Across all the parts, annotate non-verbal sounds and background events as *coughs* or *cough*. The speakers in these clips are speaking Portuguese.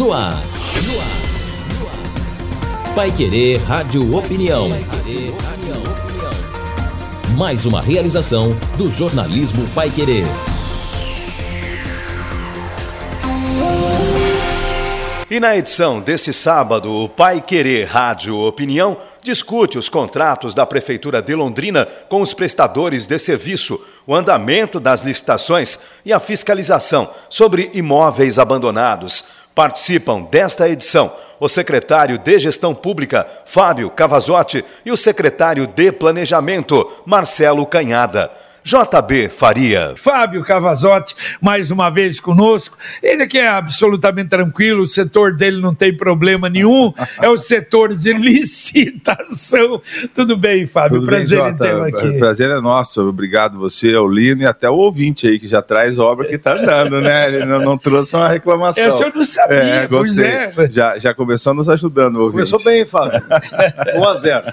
No ar. No ar. Pai Querer Rádio Opinião. Mais uma realização do jornalismo Pai Querer. E na edição deste sábado, o Pai Querer Rádio Opinião discute os contratos da Prefeitura de Londrina com os prestadores de serviço, o andamento das licitações e a fiscalização sobre imóveis abandonados. Participam desta edição o secretário de Gestão Pública, Fábio Cavazotti, e o secretário de Planejamento, Marcelo Canhada. JB Faria. Fábio Cavazotti, mais uma vez conosco. Ele que é absolutamente tranquilo, o setor dele não tem problema nenhum, é o setor de *laughs* licitação. Tudo bem, Fábio? Tudo Prazer bem, em tê-lo aqui. O prazer é nosso. Obrigado você, ao Lino, e até o ouvinte aí que já traz obra que está andando, né? Ele não, não, trouxe uma reclamação. Essa eu não sabia, é, pois é. Já, já começou nos ajudando, ouvinte. Começou bem, Fábio. 1 *laughs* a 0.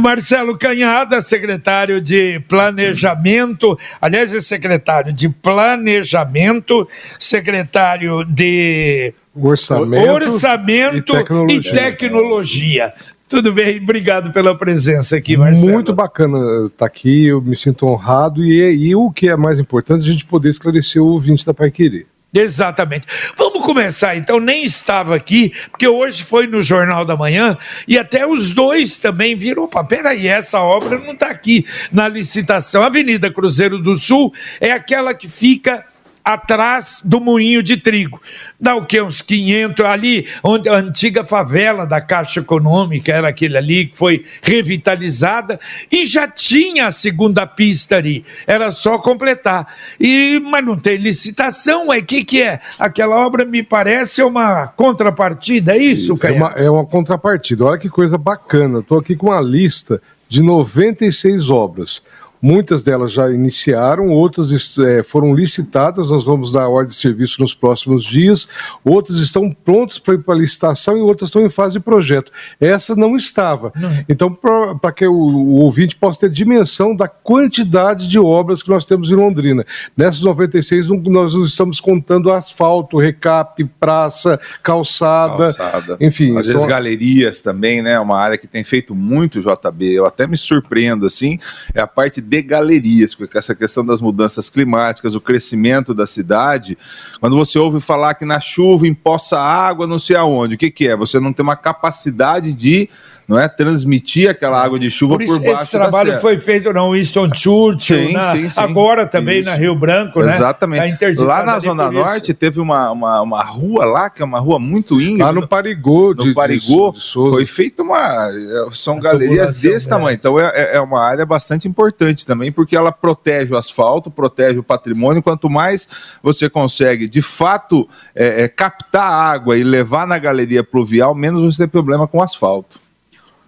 Marcelo Canhada, secretário de Planejamento, aliás, é secretário de Planejamento, secretário de Orçamento, Orçamento e, tecnologia. e Tecnologia. Tudo bem, obrigado pela presença aqui, Marcelo. Muito bacana estar aqui, eu me sinto honrado e, e o que é mais importante, a gente poder esclarecer o ouvinte da Pai Querer. Exatamente. Vamos começar então. Nem estava aqui, porque hoje foi no Jornal da Manhã e até os dois também viram. Opa, peraí, essa obra não está aqui na licitação. Avenida Cruzeiro do Sul é aquela que fica atrás do moinho de trigo. Dá o que? Uns 500 ali, onde a antiga favela da Caixa Econômica era aquele ali que foi revitalizada e já tinha a segunda pista ali. Era só completar. E, mas não tem licitação, o que, que é? Aquela obra me parece uma contrapartida, é isso, isso é uma, é uma contrapartida. Olha que coisa bacana. Estou aqui com uma lista de 96 obras. Muitas delas já iniciaram, outras é, foram licitadas, nós vamos dar ordem de serviço nos próximos dias, outras estão prontas para ir para licitação e outras estão em fase de projeto. Essa não estava. Não. Então, para que o, o, ouvinte possa ter dimensão da quantidade de obras que nós temos em Londrina. Nessas 96, nós estamos contando asfalto, recap, praça, calçada, calçada. enfim. Às vezes galerias também, né? Uma área que tem feito muito JB. Eu até me surpreendo, assim, é a parte de de galerias, com essa questão das mudanças climáticas, o crescimento da cidade. Quando você ouve falar que na chuva empoça água, não sei aonde, o que, que é? Você não tem uma capacidade de não é? Transmitir aquela água de chuva por, isso, por baixo esse trabalho foi feito na Winston Churchill sim, na, sim, sim. agora também isso. na Rio Branco né? Exatamente. Lá na zona norte teve uma, uma, uma, rua lá que é uma rua muito íngreme. Lá no Parigô no de, Parigô de, de foi feita uma é, são galerias desse tamanho. Então é, é, é uma área bastante importante também porque ela protege o asfalto protege o patrimônio. Quanto mais você consegue de fato é, é, captar água e levar na galeria pluvial menos você tem problema com o asfalto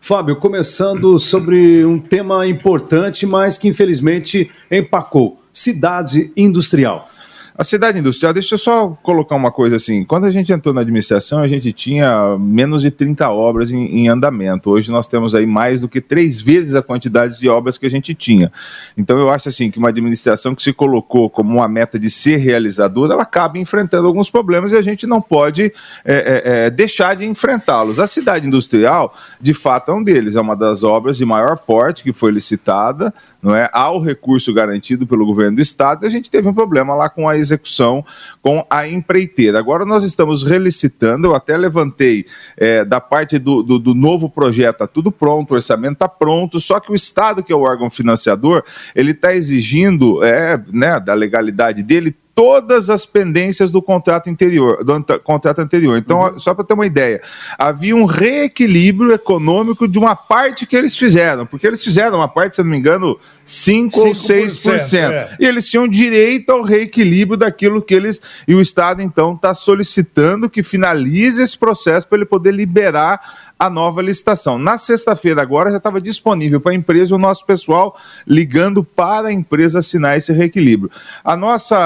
Fábio, começando sobre um tema importante, mas que infelizmente empacou: cidade industrial. A cidade industrial, deixa eu só colocar uma coisa assim. Quando a gente entrou na administração, a gente tinha menos de 30 obras em, em, andamento. Hoje nós temos aí mais do que três vezes a quantidade de obras que a gente tinha. Então eu acho assim que uma administração que se colocou como uma meta de ser realizadora, ela acaba enfrentando alguns problemas e a gente não pode é, é, é deixar de enfrentá-los. A cidade industrial, de fato, é um deles. É uma das obras de maior porte que foi licitada, não é? Há o recurso garantido pelo governo do estado e a gente teve um problema lá com a execução com a empreiteira. Agora nós estamos relicitando, eu até levantei é, da parte do, do, do, novo projeto, está tudo pronto, o orçamento está pronto, só que o Estado, que é o órgão financiador, ele está exigindo, é, né, da legalidade dele, todas as pendências do contrato anterior, do contrato anterior. Então, uhum. só para ter uma ideia, havia um reequilíbrio econômico de uma parte que eles fizeram, porque eles fizeram uma parte, se não me engano, 5, 5 ou 6%. É. E eles tinham direito ao reequilíbrio daquilo que eles. E o Estado, então, está solicitando que finalize esse processo para ele poder liberar a nova licitação. Na sexta-feira, agora, já estava disponível para a empresa o nosso pessoal ligando para a empresa assinar esse reequilíbrio. A nossa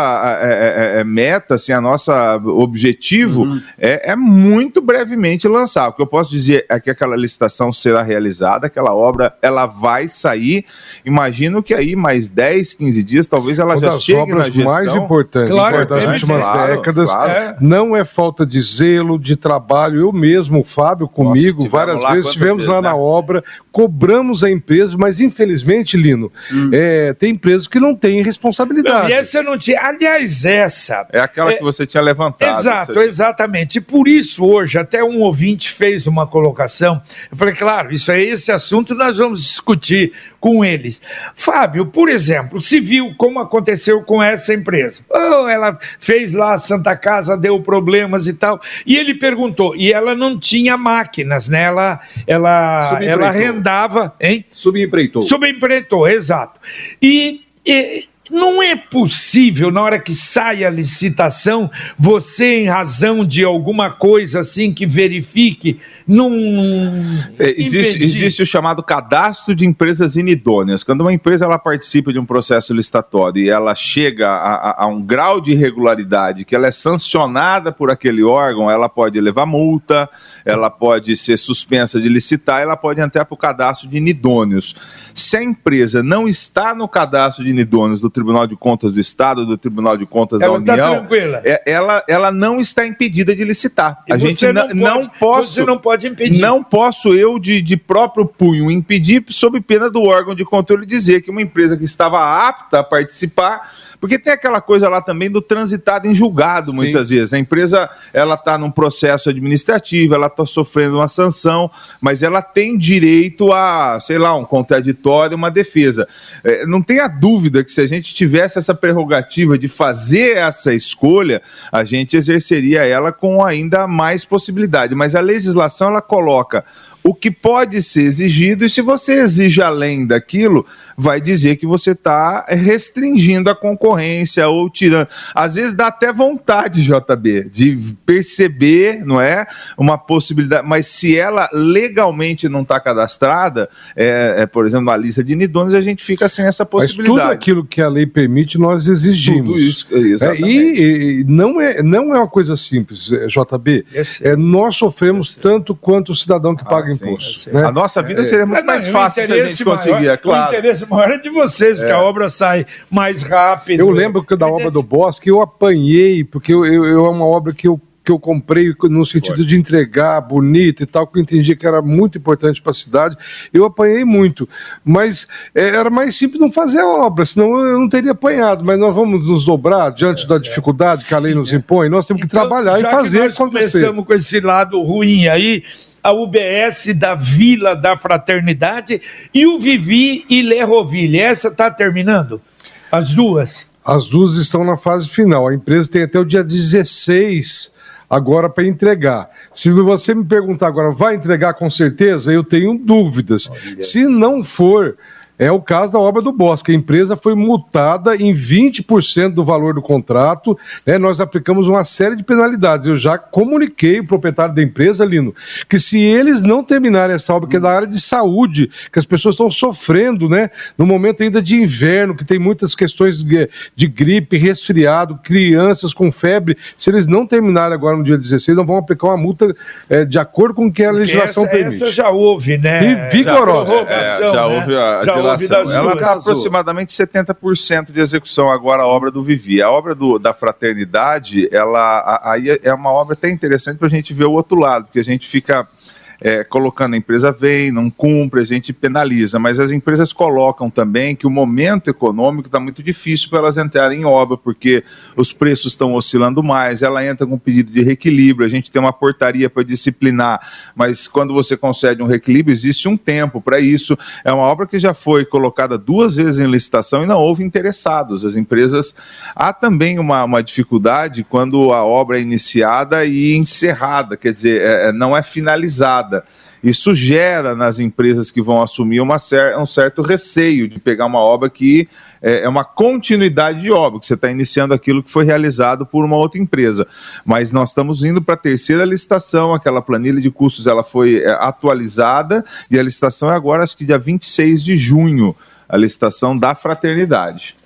é, é, é, meta, assim, a nossa objetivo uhum. é, é, muito brevemente lançar. O que eu posso dizer é que aquela licitação será realizada, aquela obra ela vai sair. Imagino que aí mais 10, 15 dias, talvez ela Uma já das chegue obras na gestão. mais importantes claro, das últimas claro, décadas. Claro. Não é falta de zelo, de trabalho. Eu mesmo, o Fábio, comigo, Nossa, várias vezes, estivemos vezes, lá né? na obra, cobramos a empresa, mas infelizmente, Lino, hum. é, tem empresas que não têm responsabilidade. Não, e essa não tinha. Aliás, essa. É aquela é, que você tinha levantado. Exato, você... exatamente. E por isso, hoje, até um ouvinte fez uma colocação. Eu falei, claro, isso é esse assunto nós vamos discutir com eles. Fábio, por exemplo, se viu como aconteceu com essa empresa. Oh, ela fez lá a Santa Casa, deu problemas e tal. E ele perguntou, e ela não tinha máquinas, né? Ela, ela, ela arrendava, hein? Subempreitou. Subempreitou, exato. E, e não é possível, na hora que sai a licitação, você, em razão de alguma coisa assim que verifique, não. É, existe, existe, o chamado cadastro de empresas inidôneas. Quando uma empresa ela participa de um processo licitatório e ela chega a, a, a um grau de irregularidade que ela é sancionada por aquele órgão, ela pode levar multa, ela pode ser suspensa de licitar, ela pode entrar para o cadastro de inidôneos. Se a empresa não está no cadastro de inidôneos do Tribunal de Contas do Estado, do Tribunal de Contas ela da tá União, é, ela, ela não está impedida de licitar. E a gente não, pode, não você não pode impedir. Não posso eu de, de próprio punho impedir sob pena do órgão de controle dizer que uma empresa que estava apta a participar porque tem aquela coisa lá também do transitado em julgado, Sim. muitas vezes. A empresa ela está num processo administrativo, ela está sofrendo uma sanção, mas ela tem direito a, sei lá, um contraditório, uma defesa. É, não tenha dúvida que se a gente tivesse essa prerrogativa de fazer essa escolha, a gente exerceria ela com ainda mais possibilidade. Mas a legislação ela coloca o que pode ser exigido, e se você exige além daquilo, vai dizer que você está restringindo a concorrência ou tirando. Às vezes dá até vontade, JB, de perceber, não é? Uma possibilidade, mas se ela legalmente não está cadastrada, é, é, por exemplo, na lista de nidôneos, a gente fica sem essa possibilidade. Mas tudo aquilo que a lei permite, nós exigimos. Tudo isso, exatamente. É, e, e, não, é, não é uma coisa simples, é, JB. É, nós sofremos tanto quanto o cidadão que paga ah, imposto. Né? A nossa vida seria muito mais fácil se a gente conseguir, é claro. O interesse é de vocês, é. que a obra sai mais rápido. Eu lembro que da obra do Bosque eu apanhei, porque eu, eu, eu é uma obra que eu que eu comprei no sentido Foi. de entregar bonito e tal, que eu entendi que era muito importante para a cidade. Eu apanhei muito, mas é, era mais simples não fazer a obra, senão eu não teria apanhado. Mas nós vamos nos dobrar diante é, da dificuldade que a lei nos impõe, nós temos então, que trabalhar e fazer que nós acontecer. Começamos com esse lado ruim aí a UBS da Vila da Fraternidade e o Vivi e Lerroville. Essa está terminando? As duas? As duas estão na fase final. A empresa tem até o dia 16 agora para entregar. Se você me perguntar agora, vai entregar com certeza? Eu tenho dúvidas. Se não for, é o caso da obra do Bosque. A empresa foi multada em 20% do valor do contrato. Né? Nós aplicamos uma série de penalidades. Eu já comuniquei o proprietário da empresa, Lino, que se eles não terminarem essa obra, que é da área de saúde, que as pessoas estão sofrendo, né? No momento ainda de inverno, que tem muitas questões de, gripe, resfriado, crianças com febre, se eles não terminarem agora no dia 16, não vão aplicar uma multa é, de acordo com o que a legislação essa, permite. Essa já houve, né? E vigorosa. Já, é, já houve a, já ela está aproximadamente 70% de execução agora a obra do Vivi. A obra do, da Fraternidade, ela aí é uma obra até interessante para a gente ver o outro lado, porque a gente fica é, colocando a empresa vem, não cumpre, a gente penaliza, mas as empresas colocam também que o momento econômico está muito difícil para elas entrarem em obra, porque os preços estão oscilando mais, ela entra com pedido de reequilíbrio, a gente tem uma portaria para disciplinar, mas quando você concede um reequilíbrio, existe um tempo para isso. É uma obra que já foi colocada duas vezes em licitação e não houve interessados. As empresas. Há também uma, uma dificuldade quando a obra é iniciada e encerrada, quer dizer, é, é não é finalizada Isso gera nas empresas que vão assumir uma cer um certo receio de pegar uma obra que é, é uma continuidade de obra, que você está iniciando aquilo que foi realizado por uma outra empresa. Mas nós estamos indo para a terceira licitação, aquela planilha de custos ela foi é, atualizada e a licitação é agora, acho que dia 26 de junho, a licitação da fraternidade.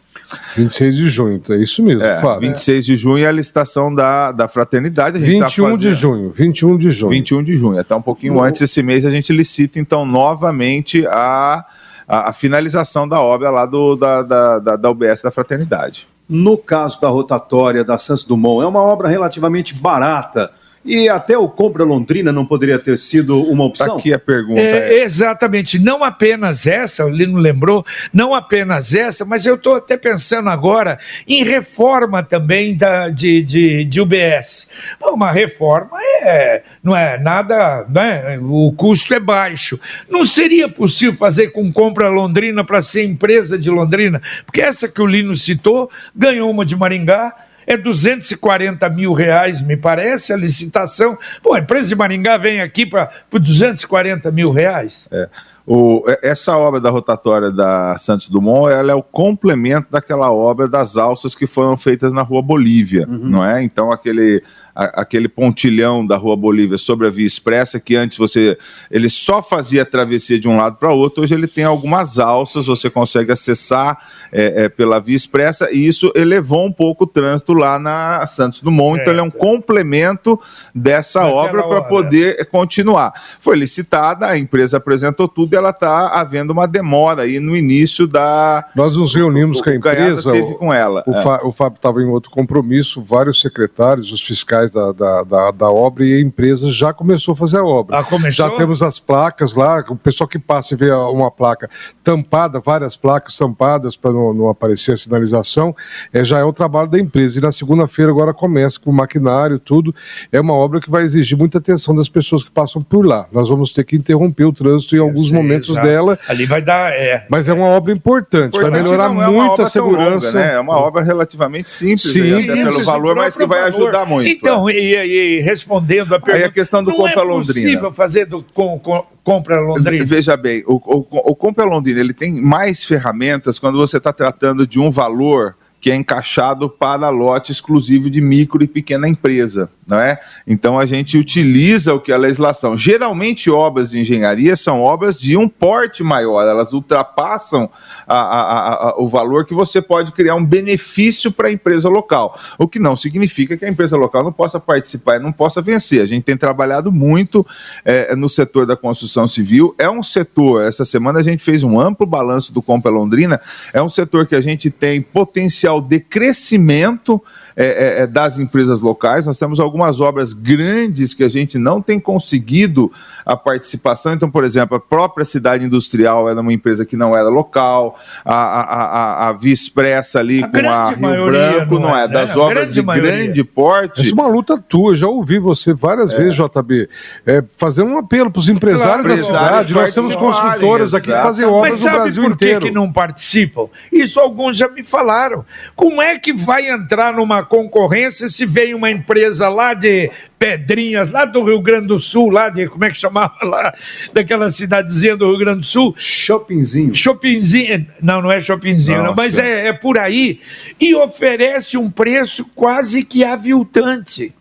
26 de junho, é isso mesmo, é, Fábio. 26 de junho é a licitação da, da fraternidade. A gente 21 tá de junho, 21 de junho. 21 de junho, até um pouquinho antes desse mês a gente licita então novamente a, a, a finalização da obra lá do, da, da, da, da UBS da fraternidade. No caso da rotatória da Santos Dumont, é uma obra relativamente barata e até o Compra Londrina não poderia ter sido uma opção? Tá aqui a pergunta. É, é. Exatamente, não apenas essa, o Lino lembrou, não apenas essa, mas eu estou até pensando agora em reforma também da, de, de, de UBS. Uma reforma é, não é nada, né? o custo é baixo. Não seria possível fazer com Compra Londrina para ser empresa de Londrina? Porque essa que o Lino citou ganhou uma de Maringá é 240 mil reais, me parece, a licitação. Pô, a empresa de Maringá vem aqui para 240 mil reais. É. O, essa obra da rotatória da Santos Dumont, ela é o complemento daquela obra das alças que foram feitas na Rua Bolívia, uhum. não é? Então aquele a, aquele pontilhão da Rua Bolívia sobre a Via Expressa, que antes você ele só fazia a travessia de um lado para outro, hoje ele tem algumas alças, você consegue acessar é, é, pela Via Expressa, e isso elevou um pouco o trânsito lá na Santos Dumont, certo. então ele é um complemento dessa Naquela obra para poder continuar. Foi licitada, a empresa apresentou tudo e ela está havendo uma demora aí no início da. Nós nos reunimos o, com a empresa. Teve com ela. O, é. o Fábio estava em outro compromisso, vários secretários, os fiscais da, da, da, da, obra e a empresa já começou a fazer a obra. Ah, já temos as placas lá, o pessoal que passa e vê uma placa tampada, várias placas tampadas para não, não, aparecer a sinalização, é, já é o trabalho da empresa. E na segunda-feira agora começa com o maquinário, tudo. É uma obra que vai exigir muita atenção das pessoas que passam por lá. Nós vamos ter que interromper o trânsito em alguns sei, momentos exato. dela. Ali vai dar. É, mas é uma obra importante, importante vai melhorar não, é muito a segurança. Longa, né? É uma obra relativamente simples, simples até pelo valor, mas que vai valor. ajudar muito. Então, então, e, e, respondendo a pergunta. Aí a questão do Compra é Londrina. é possível fazer do com, com, Compra Londrina? Veja bem, o, o, o Compra Londrina ele tem mais ferramentas quando você está tratando de um valor que é encaixado para lote exclusivo de micro e pequena empresa não é? Então a gente utiliza o que é a legislação. Geralmente obras de engenharia são obras de um porte maior, elas ultrapassam a, a, a, o valor que você pode criar um benefício para a empresa local. O que não significa que a empresa local não possa participar e não possa vencer. A gente tem trabalhado muito é, no setor da construção civil. É um setor, essa semana a gente fez um amplo balanço do Compra Londrina, é um setor que a gente tem potencial de crescimento é, é, é, das empresas locais. Nós temos algumas obras grandes que a gente não tem conseguido a participação. Então, por exemplo, a própria cidade industrial era uma empresa que não era local, a, a, a, a Via Expressa ali a com a Rio Branco, não é, é das né? obras de maioria. grande porte. Isso é uma luta tua, já ouvi você várias é. vezes, JB, é, fazendo um apelo para os empresários claro, da cidade. Nós temos construtoras aqui que fazem obras no Brasil por inteiro. que não participam? Isso alguns já me falaram. Como é que vai entrar numa concorrência se vem uma empresa lá de Pedrinhas, lá do Rio Grande do Sul, lá de, como é que chamava lá, daquela cidadezinha do Rio Grande do Sul? Shoppingzinho. Shoppingzinho, não, não é shoppingzinho, não, mas é, é por aí, e oferece um preço quase que aviltante.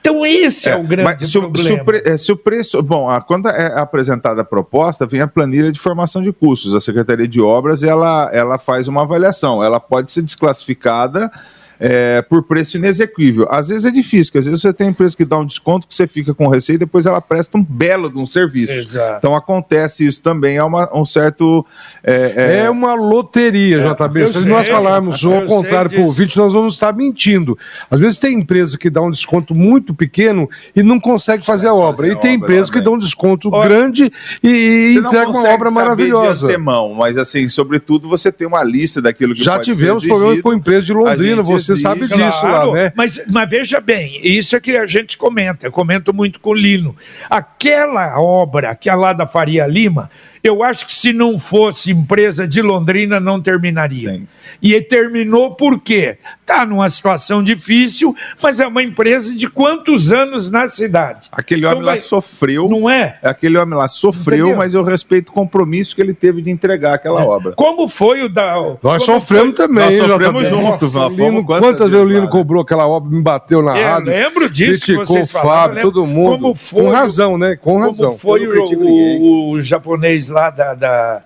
Então, esse é, é o grande se problema. Se é, se o, preço. Bom, a, quando é apresentada a proposta, vem a planilha de formação de custos. A Secretaria de Obras ela, ela faz uma avaliação. Ela pode ser desclassificada é, por preço inexequível. Às vezes é difícil, porque às vezes você tem empresa que dá um desconto que você fica com receita e depois ela presta um belo de um serviço. Exato. Então acontece isso também, é uma, um certo. É, é... é uma loteria, é, JB. Se sei, nós falarmos ao contrário para o ouvinte, nós vamos estar mentindo. Às vezes tem empresa que dá um desconto muito pequeno e não consegue fazer a obra. Fazer e tem empresa que dá um desconto Olha, grande e, e entrega uma obra maravilhosa. De antemão, mas assim, sobretudo, você tem uma lista daquilo que Já tivemos problemas com empresa de Londrina, você você sabe disso claro, lá, né? Mas, mas veja bem, isso é que a gente comenta, eu comento muito com o Lino. Aquela obra, aquela lá da Faria Lima, Eu acho que se não fosse empresa de Londrina, não terminaria. Sim. E terminou por quê? Está numa situação difícil, mas é uma empresa de quantos anos na cidade? Aquele homem então, lá vai... sofreu. Não é? Aquele homem lá sofreu, Entendeu? mas eu respeito o compromisso que ele teve de entregar aquela é. obra. Como foi o da. Nós sofremos foi... também. Nós sofremos juntos. Nossa, Lino, quantas vezes o Lino cobrou aquela obra, me bateu na eu rádio. lembro disso. Criticou o Fábio, todo mundo. Como foi, com razão, né? Com razão. Como foi o, o, o japonês lá da, da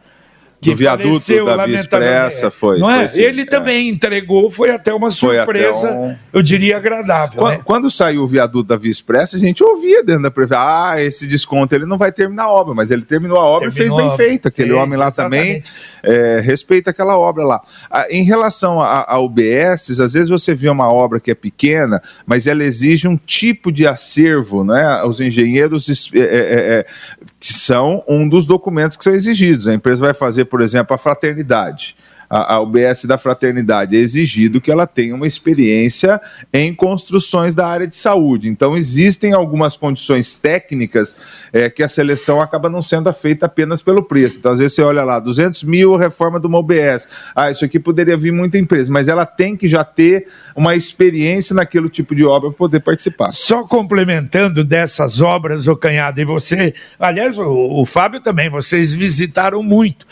do viaduto da Via Expressa, foi. Não é? Sim, Ele é. também entregou, foi até uma surpresa, até um... eu diria agradável. Quando, né? quando, saiu o viaduto da Via Expressa, a gente ouvia dentro da prefeitura, ah, esse desconto ele não vai terminar a obra, mas ele terminou a obra terminou e fez bem feito. Aquele fez, homem lá exatamente. também é, respeita aquela obra lá. Em relação a, a UBS, às vezes você vê uma obra que é pequena, mas ela exige um tipo de acervo, né? Os engenheiros é, é, é, que são um dos documentos que são exigidos. A empresa vai fazer, por exemplo, a fraternidade a, a UBS da Fraternidade, é exigido que ela tenha uma experiência em construções da área de saúde. Então, existem algumas condições técnicas é, que a seleção acaba não sendo feita apenas pelo preço. Então, às vezes você olha lá, 200 mil reforma de uma UBS. Ah, isso aqui poderia vir muita empresa, mas ela tem que já ter uma experiência naquele tipo de obra para poder participar. Só complementando dessas obras, o Canhado, e você, aliás, o, o Fábio também, vocês visitaram muito.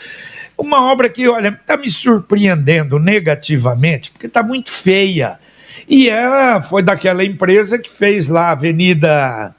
Uma obra que, olha, está me surpreendendo negativamente, porque está muito feia. E ela foi daquela empresa que fez lá a Avenida.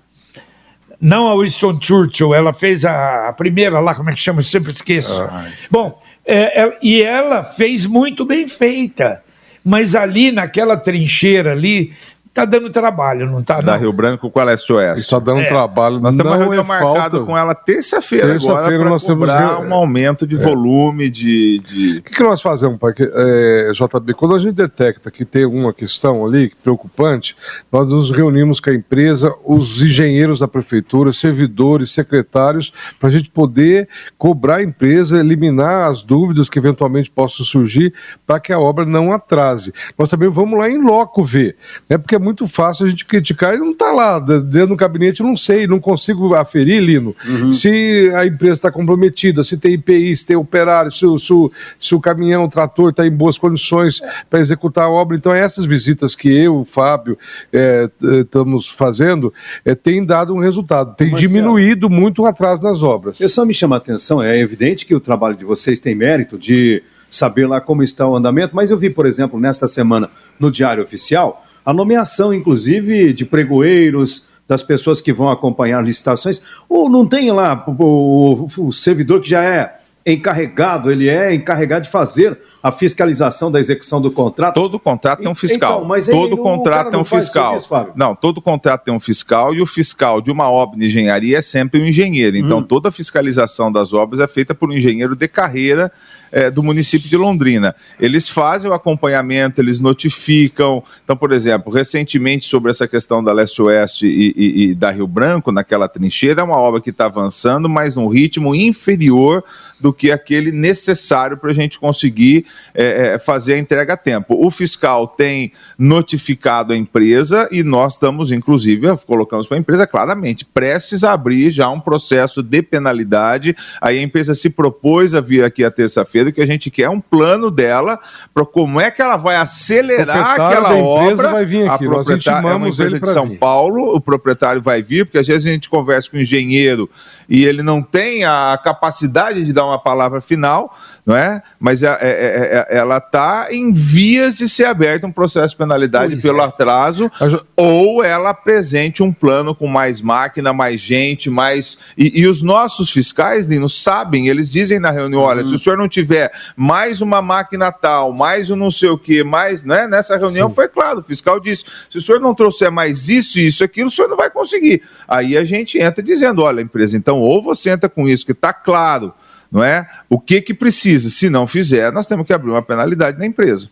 Não a Winston Churchill, ela fez a, a primeira lá, como é que chama? Eu sempre esqueço. Ai. Bom, é, é, e ela fez muito bem feita. Mas ali, naquela trincheira ali, Tá dando trabalho, não tá? Da Rio Branco com a Leste Oeste. Está dando é. trabalho. Nós temos uma reunião é marcada com ela terça-feira terça agora para cobrar temos... um aumento de é. volume de... de... O que, que nós fazemos, pai? É, JB, quando a gente detecta que tem alguma questão ali preocupante, nós nos reunimos com a empresa, os engenheiros da prefeitura, servidores, secretários, para a gente poder cobrar a empresa, eliminar as dúvidas que eventualmente possam surgir para que a obra não atrase. Nós também vamos lá em loco ver, né? Porque muito fácil a gente criticar e não está lá, dentro do gabinete, não sei, não consigo aferir, Lino, uhum. se a empresa está comprometida, se tem IPI, se tem operário, se, se, se o caminhão, o trator está em boas condições para executar a obra. Então, essas visitas que eu, o Fábio, é, estamos fazendo, é, tem dado um resultado, tem Marcelo, diminuído muito o atraso nas obras. Eu só me chama a atenção, é evidente que o trabalho de vocês tem mérito de saber lá como está o andamento, mas eu vi, por exemplo, nesta semana no Diário Oficial, a nomeação, inclusive, de pregoeiros, das pessoas que vão acompanhar licitações, ou não tem lá o, o, o servidor que já é encarregado, ele é encarregado de fazer a fiscalização da execução do contrato. Todo contrato tem um fiscal. Então, mas todo contrato tem um fiscal. Isso, não, todo contrato tem um fiscal e o fiscal de uma obra de engenharia é sempre um engenheiro. Então, hum. toda a fiscalização das obras é feita por um engenheiro de carreira é, do município de Londrina. Eles fazem o acompanhamento, eles notificam. Então, por exemplo, recentemente sobre essa questão da Leste-Oeste e, e, e, da Rio Branco, naquela trincheira, é uma obra que está avançando, mas num ritmo inferior do que aquele necessário para a gente conseguir é, é, fazer a entrega a tempo. O fiscal tem notificado a empresa e nós estamos, inclusive, colocamos para a empresa claramente, prestes a abrir já um processo de penalidade. Aí a empresa se propôs a vir aqui a terça-feira, que a gente quer um plano dela para como é que ela vai acelerar aquela obra. Vai vir aqui. A proprietária é uma empresa de São vir. Paulo, o proprietário vai vir, porque às vezes a gente conversa com o engenheiro e ele não tem a capacidade de dar uma palavra final não é? Mas é, é, é, é ela está em vias de ser aberta um processo de penalidade pois pelo é. atraso, ou ela apresente um plano com mais máquina, mais gente, mais. E, e os nossos fiscais, Lino, sabem, eles dizem na reunião: olha, se o senhor não tiver mais uma máquina tal, mais um não sei o que, mais. Né? Nessa reunião Sim. foi claro, o fiscal disse: se o senhor não trouxer mais isso, isso, aquilo, o senhor não vai conseguir. Aí a gente entra dizendo: olha, empresa, então ou você entra com isso que está claro não é? O que que precisa? Se não fizer, nós temos que abrir uma penalidade na empresa.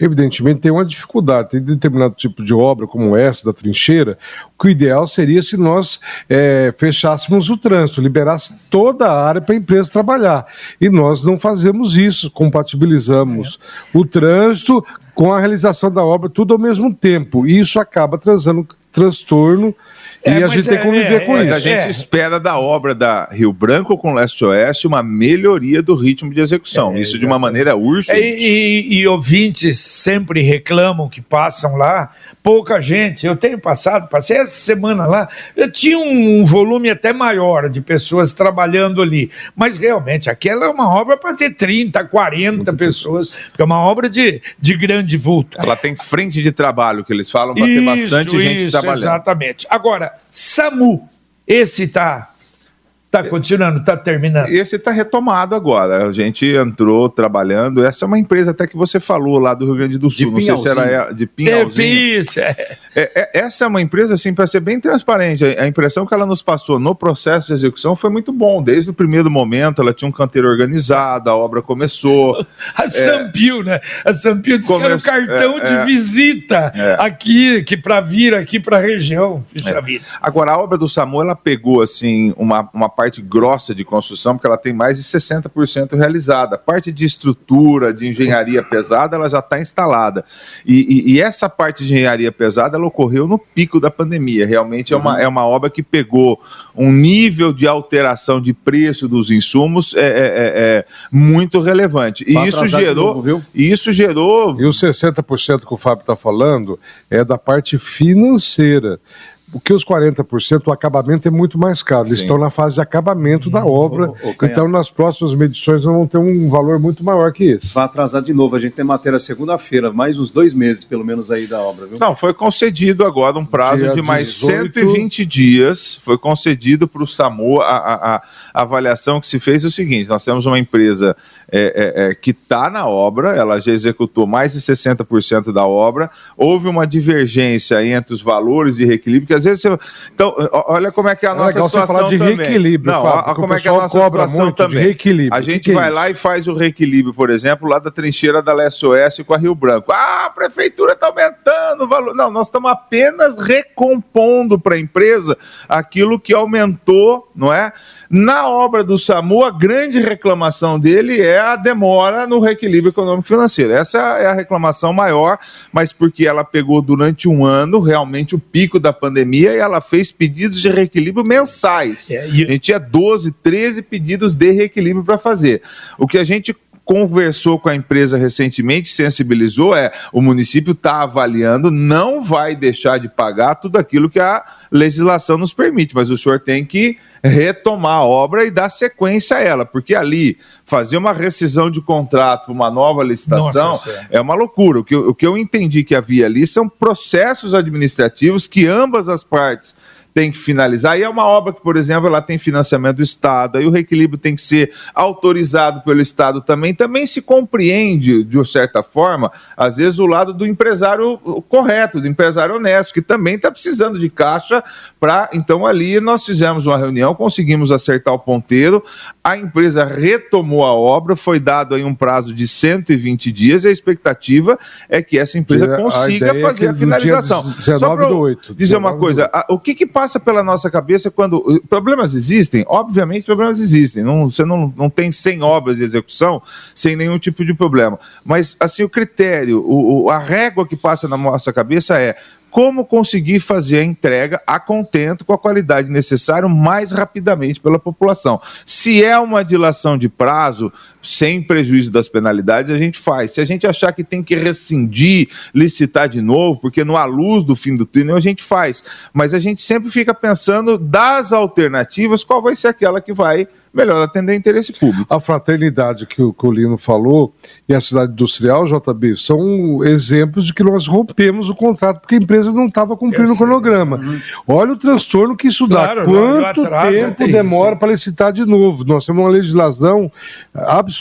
Evidentemente tem uma dificuldade, tem determinado tipo de obra como essa da trincheira, que o ideal seria se nós é, fechássemos o trânsito, liberasse toda a área para a empresa trabalhar. E nós não fazemos isso, compatibilizamos é. o trânsito com a realização da obra, tudo ao mesmo tempo. E isso acaba trazendo transtorno e a gente tem que conviver com Mas isso. a gente espera da obra da Rio Branco com Leste-Oeste uma melhoria do ritmo de execução. isso de uma maneira urgente. E, e- e ouvintes sempre reclamam que passam lá, pouca gente. Eu tenho passado, passei essa semana lá, eu tinha um volume até maior de pessoas trabalhando ali. Mas realmente, aquela é uma obra para ter 30, 40 pessoas, porque é uma obra de, de grande vulto. Ela tem frente de trabalho, que eles falam, para ter bastante gente isso, trabalhando. Exatamente. Agora, SAMU, esse tá, tá continuando, tá terminando. Esse está retomado agora. A gente entrou trabalhando. Essa é uma empresa até que você falou lá do Rio Grande do Sul. Não sei se era é- de É, Pinhalzinho. isso, é. É, é, essa é uma empresa, assim, para ser bem transparente, a, impressão que ela nos passou no processo de execução foi muito bom. Desde o primeiro momento, ela tinha um canteiro organizado, a obra começou. *laughs* A Sampio, né? A Sampio disse que era o cartão é, de é. visita É. aqui, que para vir aqui para a região. Agora, a obra do SAMU, ela pegou, assim, uma, uma parte grossa de construção, porque ela tem mais de 60% realizada. A parte de estrutura, de engenharia pesada, ela já está instalada. E, e- e essa parte de engenharia pesada, ela ocorreu no pico da pandemia. Realmente é uma, é uma obra que pegou um nível de alteração de preço dos insumos é, é- é- é muito relevante. E isso gerou... novo, e isso gerou... E os 60% que o Fábio está falando é da parte financeira. Porque os 40%, o acabamento é muito mais caro. Eles Sim. estão na fase de acabamento da obra. ô, ô, Canhão. então, nas próximas medições, vão ter um valor muito maior que esse. Vai atrasar de novo. A gente tem matéria segunda-feira, mais uns dois meses, pelo menos, aí da obra, viu? Não, foi concedido agora um prazo Dia de mais 18. 120 dias. Foi concedido para o SAMU. A, a- a- avaliação que se fez é o seguinte: nós temos uma empresa é, é, é, que está na obra, ela já executou mais de 60% da obra. Houve uma divergência entre os valores de reequilíbrio, que às vezes você. Então, olha como é que é a É nossa legal você situação falar de também. reequilíbrio, Não, Fábio, porque como é que é a nossa situação também. A O que gente que é vai lá e faz o reequilíbrio, por exemplo, lá da trincheira da Leste-Oeste com a Rio Branco. Ah, a prefeitura está aumentando o valor. Não, nós estamos apenas recompondo para a empresa aquilo que aumentou, não é? Na obra do SAMU, a grande reclamação dele é a demora no reequilíbrio econômico-financeiro. Essa é a reclamação maior, mas porque ela pegou durante um ano realmente o pico da pandemia e ela fez pedidos de reequilíbrio mensais. É, A gente tinha 12, 13 pedidos de reequilíbrio para fazer. O que a gente conversou com a empresa recentemente, sensibilizou, é o município está avaliando, não vai deixar de pagar tudo aquilo que a legislação nos permite, mas o senhor tem que retomar a obra e dar sequência a ela, porque ali fazer uma rescisão de contrato uma nova licitação Nossa Senhora. é uma loucura. O que, eu- o que eu entendi que havia ali são processos administrativos que ambas as partes têm que finalizar. E é uma obra que, por exemplo, ela tem financiamento do Estado, aí o reequilíbrio tem que ser autorizado pelo Estado também. Também se compreende, de uma certa forma, às vezes, o lado do empresário correto, do empresário honesto, que também está precisando de caixa para. Então, ali nós fizemos uma reunião, conseguimos acertar o ponteiro, a empresa retomou a obra, foi dado aí um prazo de 120 dias, e a expectativa é que essa empresa consiga é fazer que a finalização. 19 Só 8, dizer uma 19 do coisa, a- o que, que passa pela nossa cabeça quando. Problemas existem? Obviamente, problemas existem. Não, você não, não tem 100 obras de execução sem nenhum tipo de problema. Mas, assim, o critério, o, o- a régua que passa na nossa cabeça é como conseguir fazer a entrega a contento com a qualidade necessária mais rapidamente pela população. Se é uma dilação de prazo, sem prejuízo das penalidades, a gente faz. Se a gente achar que tem que rescindir, licitar de novo, porque não há luz do fim do túnel, a gente faz. Mas a gente sempre fica pensando das alternativas, qual vai ser aquela que vai melhor atender o interesse público. A fraternidade que o, que o Lino falou e a cidade industrial, JB, são exemplos de que nós rompemos o contrato porque a empresa não estava cumprindo o cronograma. Olha o transtorno que isso dá. Claro, o Quanto atraso, é tempo demora para licitar de novo? Nós temos uma legislação absolutamente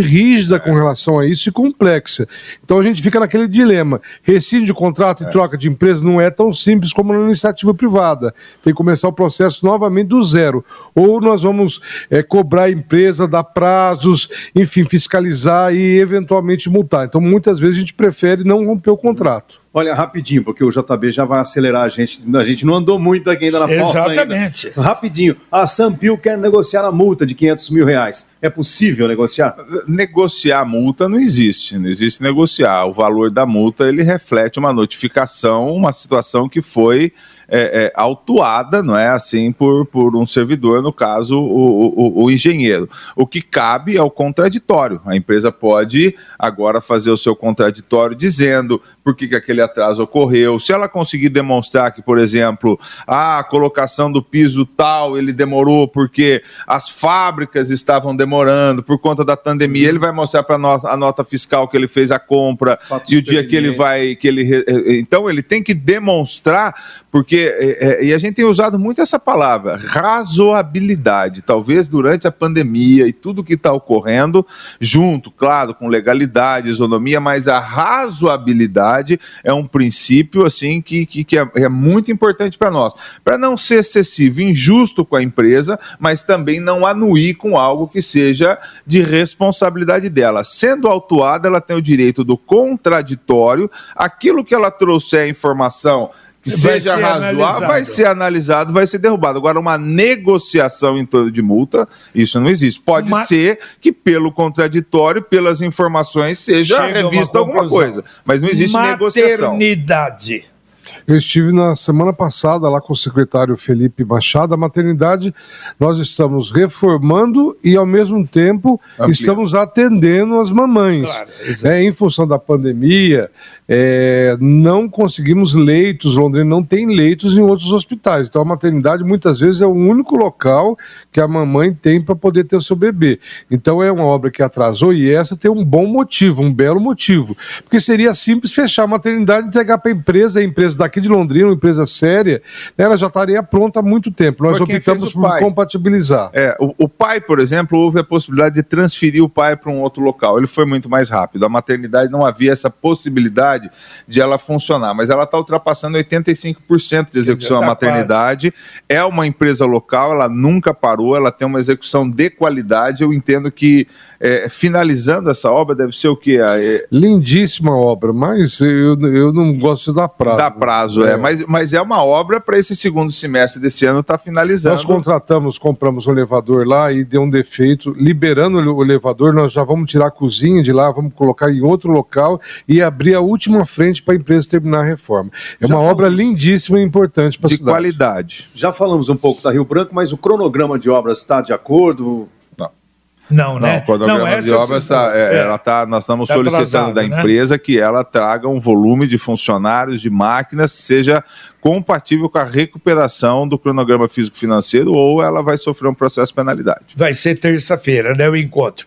rígida com relação a isso e complexa. Então a gente fica naquele dilema. Rescinde o contrato e troca de empresa não é tão simples como na iniciativa privada. Tem que começar o processo novamente do zero. Ou nós vamos é, cobrar a empresa, dar prazos, enfim, fiscalizar e eventualmente multar. Então muitas vezes a gente prefere não romper o contrato. Olha, rapidinho, porque o JB já vai acelerar a gente. A gente não andou muito aqui ainda na pauta. Exatamente. Ainda. Rapidinho. A Sampio quer negociar a multa de 500 mil reais. É possível negociar? Negociar a multa não existe. Não existe negociar. O valor da multa ele reflete uma notificação, uma situação que foi é, é, autuada, não é assim, por, por um servidor, no caso, o, o, o, engenheiro. O que cabe é o contraditório. A empresa pode agora fazer o seu contraditório dizendo por que, que aquele atraso ocorreu. Se ela conseguir demonstrar que, por exemplo, a colocação do piso tal ele demorou porque as fábricas estavam demorando por conta da pandemia, ele vai mostrar para a nota fiscal que ele fez a compra Fato e o dia que ele vai que ele então ele tem que demonstrar porque é, e a gente tem usado muito essa palavra razoabilidade, talvez durante a pandemia e tudo que está ocorrendo junto, claro, com legalidade, isonomia, mas a razoabilidade é um princípio assim que, que, que é, é muito importante para nós, para não ser excessivo, injusto com a empresa, mas também não anuir com algo que seja de responsabilidade dela. Sendo autuada, ela tem o direito do contraditório, aquilo que ela trouxer a informação que vai seja razoável, vai ser analisado, vai ser derrubado. Agora, uma negociação em torno de multa, isso não existe. Pode uma... ser que, pelo contraditório, pelas informações, seja Chega revista alguma coisa. Mas não existe negociação. Maternidade. Eu estive na semana passada lá com o secretário Felipe Machado. A maternidade, nós estamos reformando e, ao mesmo tempo, Amplia. estamos atendendo as mamães. Claro, é, em função da pandemia, é, não conseguimos leitos, Londrina não tem leitos em outros hospitais. Então, a maternidade, muitas vezes, é o único local que a mamãe tem para poder ter o seu bebê. Então, é uma obra que atrasou e essa tem um bom motivo, um belo motivo. Porque seria simples fechar a maternidade e entregar para a empresa, a empresa daqui de Londrina, uma empresa séria, né, ela já estaria pronta há muito tempo. Nós optamos por compatibilizar. É, o, o, pai, por exemplo, houve a possibilidade de transferir o pai para um outro local. Ele foi muito mais rápido. A maternidade não havia essa possibilidade de ela funcionar, mas ela está ultrapassando 85% de execução da maternidade. É uma empresa local, ela nunca parou, ela tem uma execução de qualidade. Eu entendo que é, finalizando essa obra deve ser o quê? É... Lindíssima obra, mas eu, eu não gosto da prazo. Da prazo, é. é. Mas, mas é uma obra para esse segundo semestre desse ano estar tá finalizando. Nós contratamos, compramos um elevador lá e deu um defeito. Liberando o elevador, nós já vamos tirar a cozinha de lá, vamos colocar em outro local e abrir a última frente para a empresa terminar a reforma. É já uma obra lindíssima e importante para a cidade. De qualidade. Já falamos um pouco da Rio Branco, mas o cronograma de obras está de acordo? Não, né? Não, o cronograma não, de obras tá, é, é, ela tá, nós estamos tá solicitando da né? empresa que ela traga um volume de funcionários, de máquinas que seja compatível com a recuperação do cronograma físico-financeiro ou ela vai sofrer um processo de penalidade. Vai ser terça-feira, né, o encontro.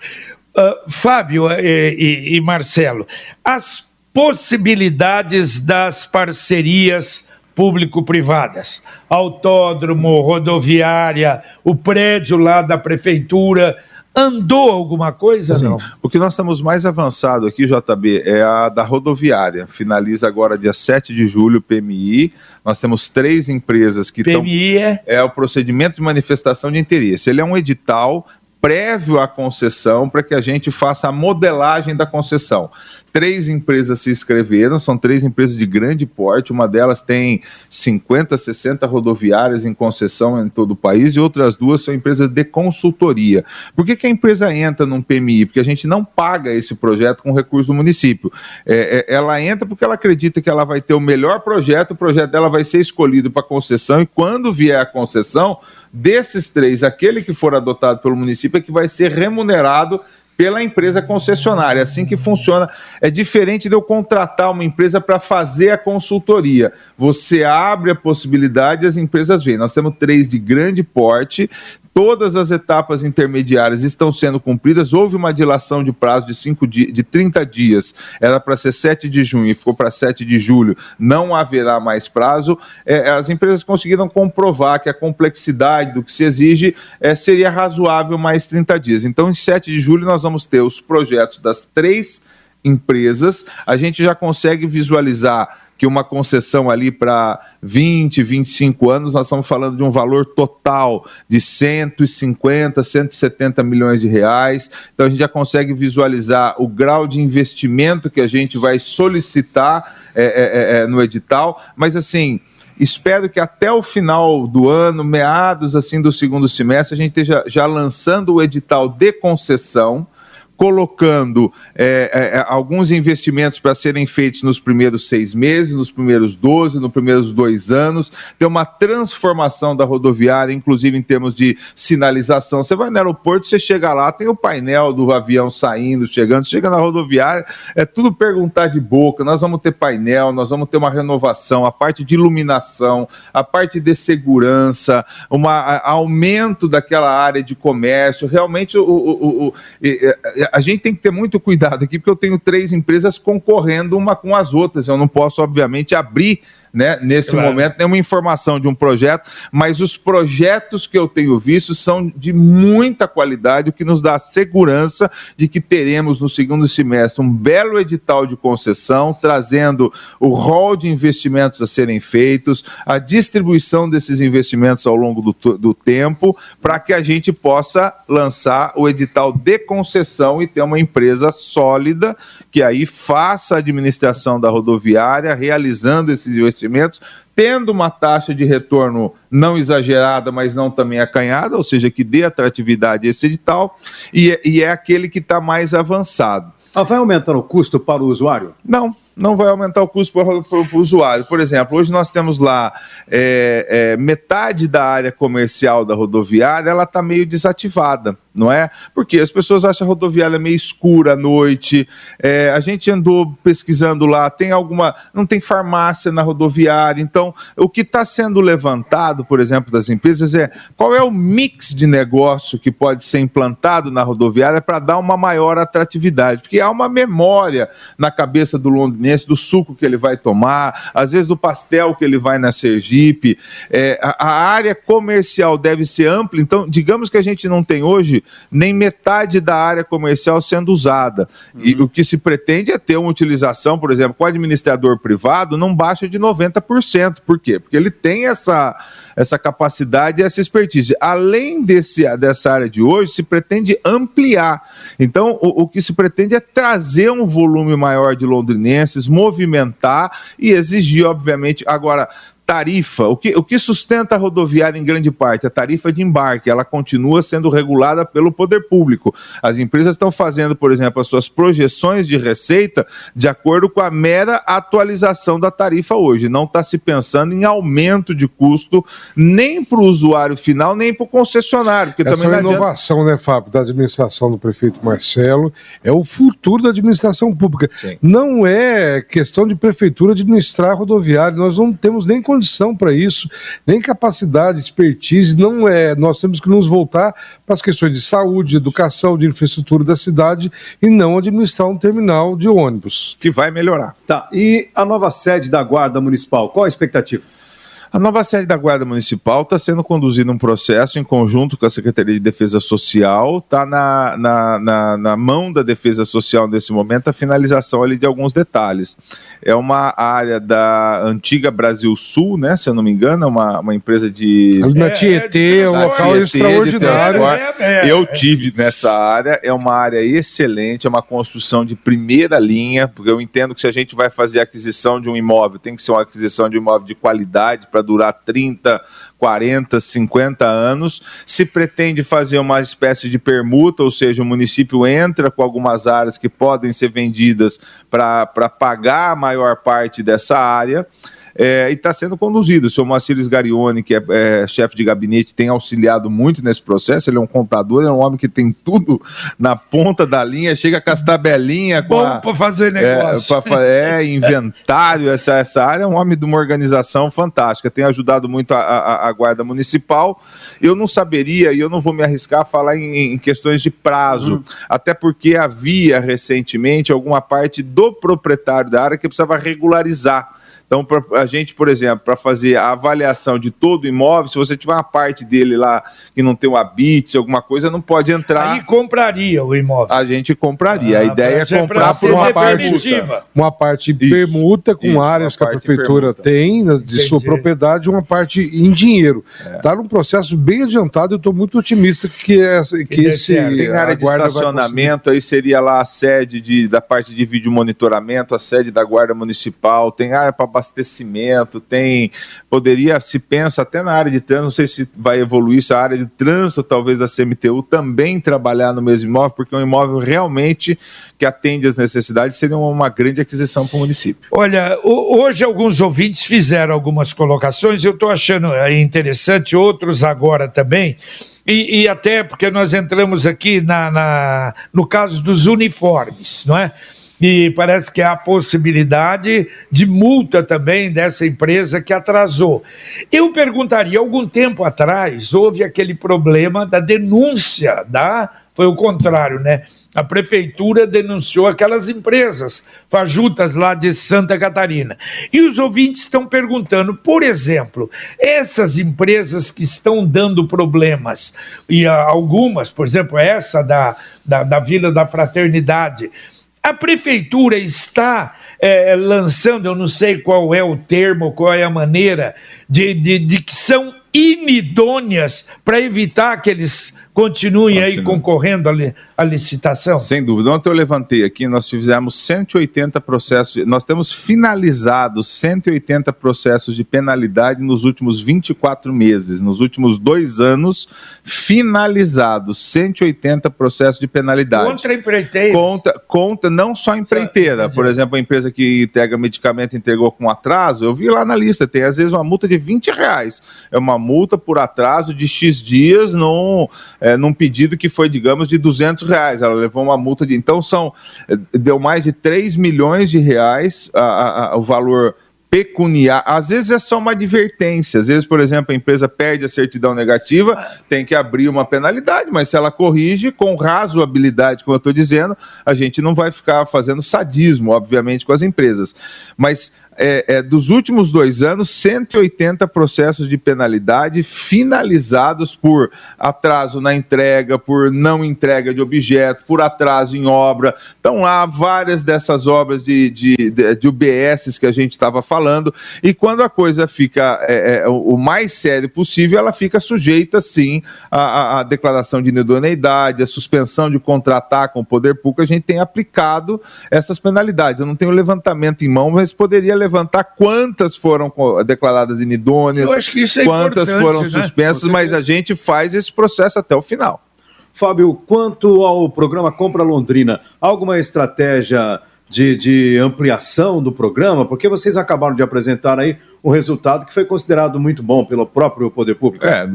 Uh, Fábio e, e, e Marcelo, as possibilidades das parcerias público-privadas, autódromo, rodoviária, o prédio lá da prefeitura, Andou alguma coisa? Sim. Não. O que nós estamos mais avançado aqui, JB, é a da rodoviária. Finaliza agora dia 7 de julho, PMI. Nós temos três empresas que estão. PMI é? É o procedimento de manifestação de interesse. Ele é um edital prévio à concessão para que a gente faça a modelagem da concessão três empresas se inscreveram, são três empresas de grande porte, uma delas tem 50, 60 rodoviárias em concessão em todo o país e outras duas são empresas de consultoria. Por que, que a empresa entra num PMI? Porque a gente não paga esse projeto com recurso do município. É, é, ela entra porque ela acredita que ela vai ter o melhor projeto, o projeto dela vai ser escolhido para concessão e quando vier a concessão, desses três, aquele que for adotado pelo município é que vai ser remunerado pela empresa concessionária. É assim que funciona. É diferente de eu contratar uma empresa para fazer a consultoria. Você abre a possibilidade e as empresas vêm. Nós temos três de grande porte, Todas as etapas intermediárias estão sendo cumpridas. Houve uma dilação de prazo de, cinco di de 30 dias. Era para ser 7 de junho e ficou para 7 de julho. Não haverá mais prazo. É, as empresas conseguiram comprovar que a complexidade do que se exige é, seria razoável mais 30 dias. Então, em 7 de julho, nós vamos ter os projetos das três empresas. A gente já consegue visualizar que uma concessão ali para 20, 25 anos, nós estamos falando de um valor total de 150, 170 milhões de reais. Então a gente já consegue visualizar o grau de investimento que a gente vai solicitar é, é, é, no edital, mas assim. Espero que até o final do ano, meados assim do segundo semestre, a gente esteja já lançando o edital de concessão colocando é, é, é, alguns investimentos para serem feitos nos primeiros seis meses, nos primeiros 12, nos primeiros dois anos, ter uma transformação da rodoviária, inclusive em termos de sinalização. Você vai no aeroporto, você chega lá, tem o painel do avião saindo, chegando, chega na rodoviária, é tudo perguntar de boca. Nós vamos ter painel, nós vamos ter uma renovação, a parte de iluminação, a parte de segurança, um aumento daquela área de comércio. Realmente, o, o, o, a gente tem que ter muito cuidado aqui, porque eu tenho três empresas concorrendo uma com as outras. Eu não posso, obviamente, abrir né, nesse claro. momento, nenhuma informação de um projeto, mas os projetos que eu tenho visto são de muita qualidade, o que nos dá segurança de que teremos no segundo semestre um belo edital de concessão, trazendo o rol de investimentos a serem feitos, a distribuição desses investimentos ao longo do, do tempo, para que a gente possa lançar o edital de concessão e ter uma empresa sólida que aí faça a administração da rodoviária, realizando esses investimentos investimentos, tendo uma taxa de retorno não exagerada, mas não também acanhada, ou seja, que dê atratividade a esse edital, e é, e é aquele que está mais avançado. Ah, vai aumentando o custo para o usuário? Não, não vai aumentar o custo para o usuário. Por exemplo, hoje nós temos lá é, é, metade da área comercial da rodoviária, ela está meio desativada não é? Porque as pessoas acham a rodoviária meio escura à noite. É, a gente andou pesquisando lá, tem alguma. não tem farmácia na rodoviária. Então, o que está sendo levantado, por exemplo, das empresas é qual é o mix de negócio que pode ser implantado na rodoviária para dar uma maior atratividade. Porque há uma memória na cabeça do londinense do suco que ele vai tomar, às vezes do pastel que ele vai na Sergipe. É, a, a área comercial deve ser ampla. Então, digamos que a gente não tem hoje nem metade da área comercial sendo usada. Uhum. E o que se pretende é ter uma utilização, por exemplo, com o administrador privado, não baixa de 90%. Por quê? Porque ele tem essa, essa capacidade e essa expertise. Além desse, dessa área de hoje, se pretende ampliar. Então, o, o que se pretende é trazer um volume maior de londrinenses, movimentar e exigir, obviamente. Agora, tarifa, o que, o que sustenta a rodoviária em grande parte? A tarifa de embarque, ela continua sendo regulada pelo poder público. As empresas estão fazendo, por exemplo, as suas projeções de receita de acordo com a mera atualização da tarifa hoje. Não está se pensando em aumento de custo nem para o usuário final, nem para o concessionário. Essa também é a inovação, adianta... né, Fábio, da administração do prefeito Marcelo, é o futuro da administração pública. Sim. Não é questão de prefeitura administrar a rodoviária, nós não temos nem condição condição para isso, nem capacidade, expertise, não é. Nós temos que nos voltar para as questões de saúde, de educação, de infraestrutura da cidade e não administrar um terminal de ônibus. Que vai melhorar. Tá. E a nova sede da Guarda Municipal, qual a expectativa? A nova sede da Guarda Municipal está sendo conduzido um processo em conjunto com a Secretaria de Defesa Social, está na, na, na, na, mão da Defesa Social nesse momento a finalização ali de alguns detalhes. É uma área da antiga Brasil Sul, né, se eu não me engano, é uma, uma empresa de... Na Tietê, é um local Tietê, extraordinário. É, é, eu tive nessa área, é uma área excelente, é uma construção de primeira linha, porque eu entendo que se a gente vai fazer aquisição de um imóvel, tem que ser uma aquisição de um imóvel de qualidade, para durar 30, 40, 50 anos. Se pretende fazer uma espécie de permuta, ou seja, o município entra com algumas áreas que podem ser vendidas para pagar a maior parte dessa área é, e está sendo conduzido. O senhor Moacir Garione, que é, é, chefe de gabinete, tem auxiliado muito nesse processo. Ele é um contador, é um homem que tem tudo na ponta da linha, chega com as tabelinhas. Bom para fazer negócio. É, pra, é, inventário, essa, essa área. É um homem de uma organização fantástica. Tem ajudado muito a, a, a Guarda Municipal. Eu não saberia, e eu não vou me arriscar a falar em, em questões de prazo, uhum. até porque havia recentemente alguma parte do proprietário da área que precisava regularizar Então, pra, a gente, por exemplo, para fazer a avaliação de todo o imóvel, se você tiver uma parte dele lá que não tem um habite, alguma coisa, não pode entrar. Aí compraria o imóvel. A gente compraria. Ah, a ideia é pra- comprar pra por uma parte. Uma parte Isso, permuta com isso, áreas que a prefeitura permuta. tem né, de sua Entendi. propriedade, uma parte em dinheiro. É. Está num processo bem adiantado, eu estou muito otimista que, essa, que esse. Tem área de estacionamento, aí seria lá a sede de, da parte de vídeo monitoramento, a sede da Guarda Municipal, tem área para abastecimento, tem. Poderia, se pensa até na área de trânsito, não sei se vai evoluir, se a área de trânsito, talvez da CMTU, também trabalhar no mesmo imóvel, porque é um imóvel realmente que atende às necessidades, seria uma grande aquisição para o município. Olha, ho- hoje alguns ouvintes fizeram algumas colocações, eu estou achando é, interessante, outros agora também, e, e até porque nós entramos aqui na, na- no caso dos uniformes, não é? E parece que há a possibilidade de multa também dessa empresa que atrasou. Eu perguntaria, algum tempo atrás, houve aquele problema da denúncia da. Foi o contrário, né? A prefeitura denunciou aquelas empresas fajutas lá de Santa Catarina. E os ouvintes estão perguntando, por exemplo, essas empresas que estão dando problemas, e ah, algumas, por exemplo, essa da, da, da Vila da Fraternidade, a prefeitura está eh, lançando, eu não sei qual é o termo, qual é a maneira, de, de, de que são inidôneas para evitar que eles continuem aí concorrendo à, li- à licitação? Sem dúvida. Ontem eu levantei aqui, nós fizemos 180 processos, nós temos finalizado 180 processos de penalidade nos últimos 24 meses, nos últimos dois anos, finalizados 180 processos de penalidade. Contra empreiteira. Conta, conta não só empreiteira, por exemplo, a empresa que entrega medicamento entregou com atraso, eu vi lá na lista, tem às vezes uma multa de 20 reais. É uma multa por atraso de X dias num, é, num pedido que foi, digamos, de 200 reais. Ela levou uma multa de. Então, são. é, Deu mais de 3 milhões de reais a- a- a- o valor pecuniário. Às vezes é só uma advertência. Às vezes, por exemplo, a empresa perde a certidão negativa, tem que abrir uma penalidade, mas se ela corrige com razoabilidade, como eu estou dizendo, a gente não vai ficar fazendo sadismo, obviamente, com as empresas. Mas é, é, dos últimos dois anos, 180 processos de penalidade finalizados por atraso na entrega, por não entrega de objeto, por atraso em obra. Então, há várias dessas obras de, de, de, de UBSs que a gente estava falando, e quando a coisa fica é, é, o mais sério possível, ela fica sujeita, sim, à, à- declaração de idoneidade, à suspensão de contratar com o poder público. A gente tem aplicado essas penalidades. Eu não tenho levantamento em mão, mas poderia levantar quantas foram declaradas inidôneas, Eu acho que isso é quantas foram né? suspensas, mas a gente faz esse processo até o final. Fábio, quanto ao programa Compra Londrina, alguma estratégia de, de ampliação do programa? Porque vocês acabaram de apresentar aí um resultado que foi considerado muito bom pelo próprio poder público. É,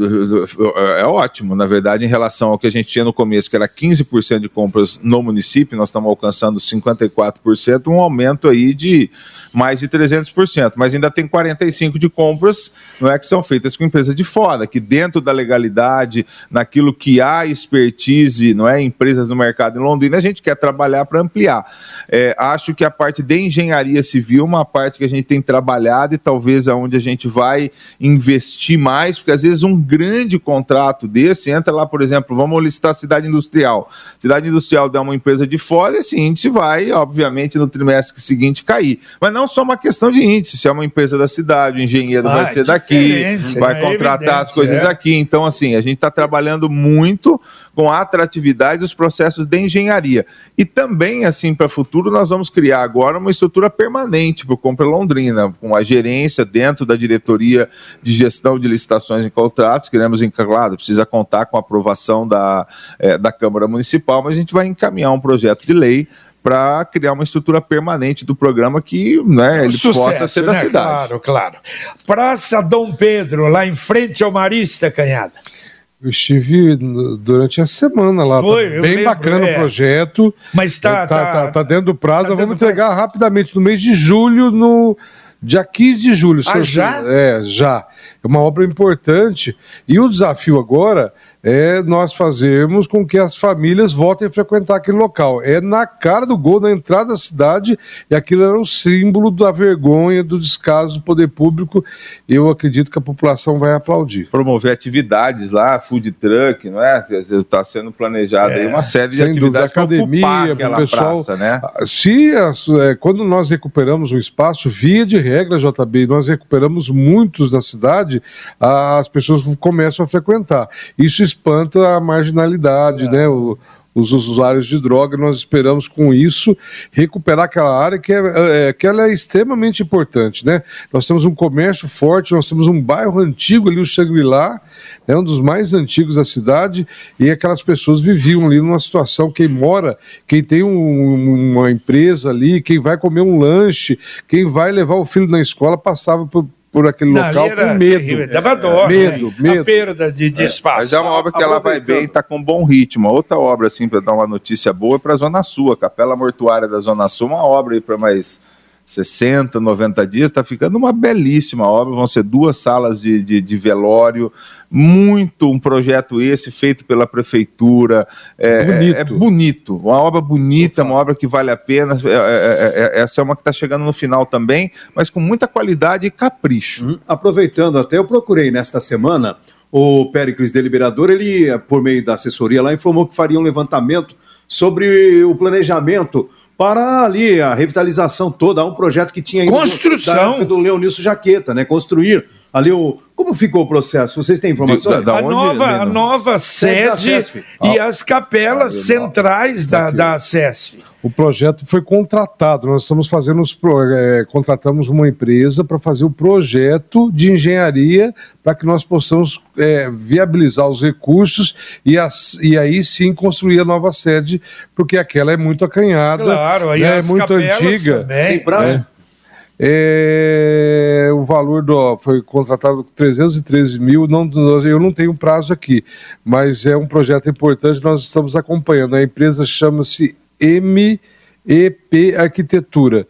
é ótimo, na verdade, em relação ao que a gente tinha no começo, que era 15% de compras no município, nós estamos alcançando 54%, um aumento aí de mais de 300%, mas ainda tem 45% de compras, não é que são feitas com empresa de fora, que dentro da legalidade, naquilo que há expertise, não é, empresas no mercado em Londrina, a gente quer trabalhar para ampliar. É, acho que a parte de engenharia civil, é uma parte que a gente tem trabalhado e talvez aonde a gente vai investir mais, porque às vezes um grande contrato desse entra lá, por exemplo, vamos listar cidade industrial. Cidade industrial dá uma empresa de fora, esse índice vai, obviamente, no trimestre seguinte cair. Mas não só uma questão de índice, se é uma empresa da cidade, o engenheiro Ah, vai é ser daqui, vai é contratar as evidente, coisas é. aqui. Então, assim, a gente está trabalhando muito com a atratividade dos processos de engenharia. E também, assim, para o futuro, nós vamos criar agora uma estrutura permanente para o Compra Londrina, com a gerência dentro da diretoria de gestão de licitações e contratos. Queremos, claro, precisa contar com a aprovação da, eh, da Câmara Municipal, mas a gente vai encaminhar um projeto de lei para criar uma estrutura permanente do programa que né, ele Sucesso, possa ser da né? cidade. Claro, claro. Praça Dom Pedro, lá em frente ao Marista, Canhada. Eu estive durante a semana lá. Foi, tá bem lembro, bacana é. o projeto. Mas tá, tá, tá, tá dentro do prazo. tá vamos entregar rapidamente no mês de julho, no dia 15 de julho. Ah, já? É, já. É uma obra importante. E o desafio agora é nós fazermos com que as famílias voltem a frequentar aquele local. É na cara do gol, na entrada da cidade, e aquilo era um símbolo da vergonha, do descaso do poder público. Eu acredito que a população vai aplaudir. Promover atividades lá, food truck, não é? Está sendo planejado é, aí uma série de atividades para academia, para o pessoal. Praça, né? Se as, é, quando nós recuperamos o espaço, via de regra, JB, nós recuperamos muitos da cidade, as pessoas começam a frequentar. Isso espanta a marginalidade, é. né? O, os usuários de droga, nós esperamos com isso recuperar aquela área que, é, é, que ela é extremamente importante, né? Nós temos um comércio forte, nós temos um bairro antigo ali, o Shangri-La, é um dos mais antigos da cidade, e aquelas pessoas viviam ali numa situação, quem mora, quem tem um, uma empresa ali, quem vai comer um lanche, quem vai levar o filho na escola, passava por por aquele Não, local com medo. Dava dó. Medo, né? medo. A perda de, de é, espaço. Mas é uma obra que ela vai bem e está com bom ritmo. Outra obra, assim, para dar uma notícia boa, é para a Zona Sul. A Capela Mortuária da Zona Sul, uma obra aí para mais 60, 90 dias, está ficando uma belíssima obra. Vão ser duas salas de, de, de, velório, muito um projeto esse feito pela prefeitura. É bonito. É bonito, uma obra bonita, uma obra que vale a pena. É, é, é, é essa é uma que está chegando no final também, mas com muita qualidade e capricho. Hum, aproveitando até, eu procurei nesta semana o Péricles Deliberador, ele, por meio da assessoria lá, informou que faria um levantamento sobre o planejamento para ali a revitalização toda, um projeto que tinha construção do, do Leonício Jaqueta, né? Construir ali o como ficou o processo? Vocês têm informações? Da, da a, nova, a nova sede, e as capelas ah, centrais da, da SESF. O projeto foi contratado. Nós estamos fazendo os é, contratamos uma empresa para fazer o projeto de engenharia para que nós possamos é, viabilizar os recursos e, as, e aí sim construir a nova sede, porque aquela é muito acanhada, claro, aí né, é muito antiga. Também. Tem prazo? É. É, o valor do foi contratado 313 mil. Não, eu não tenho prazo aqui, mas é um projeto importante. Nós estamos acompanhando. A empresa chama-se MEP Arquitetura.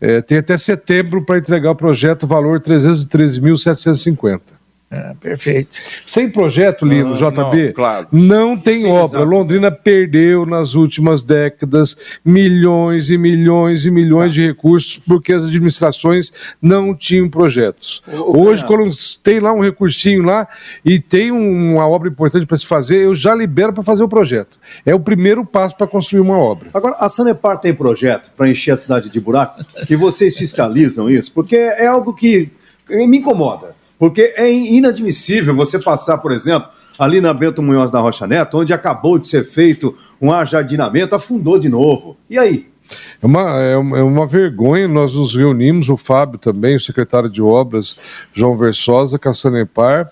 É, tem até setembro para entregar o projeto, valor 313.750. É, perfeito. Sem projeto, Lino, ah, JB, não, claro. não tem Sim, obra. Londrina perdeu nas últimas décadas milhões e milhões e milhões tá. de recursos porque as administrações não tinham projetos. O, Hoje, quando tem lá um recursinho lá e tem uma obra importante para se fazer, eu já libero para fazer o projeto. É o primeiro passo para construir uma obra. Agora, a Sanepar tem projeto para encher a cidade de buraco? E vocês fiscalizam isso? Porque é algo que me incomoda. Porque é inadmissível você passar, por exemplo, ali na Bento Munhoz da Rocha Neto, onde acabou de ser feito um ajardinamento, afundou de novo. E aí? É uma, é uma vergonha, nós nos reunimos, o Fábio também, o secretário de obras, João Versosa, com a Sanepar,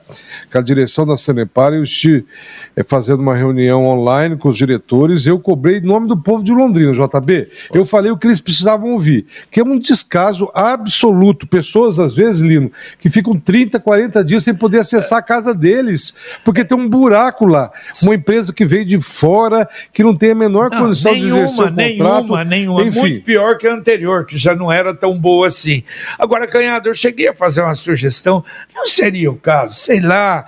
com a direção da Sanepar, e o Xi é, fazendo uma reunião online com os diretores, eu cobrei em nome do povo de Londrina, JB. Eu falei o que eles precisavam ouvir, que é um descaso absoluto. Pessoas, às vezes, Lino, que ficam 30, 40 dias sem poder acessar a casa deles, porque tem um buraco lá. Uma empresa que veio de fora, que não tem a menor não, condição nenhuma, de exercer o contrato. Nenhuma, nenhuma. Enfim. Muito pior que a anterior, que já não era tão boa assim. Agora, Canhado, eu cheguei a fazer uma sugestão, não seria o caso, sei lá,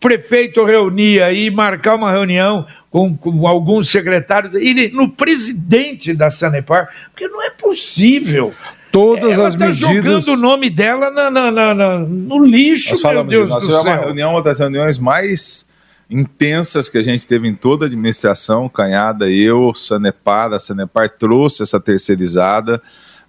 prefeito reunir aí, marcar uma reunião com, com alguns secretários, no presidente da Sanepar, porque não é possível. Todas Ela as tá medidas. jogando o nome dela na, na, na, no lixo, nós meu Deus nós do céu. uma reunião, uma das reuniões mais intensas que a gente teve em toda a administração, Canhada, eu, Sanepar, a Sanepar trouxe essa terceirizada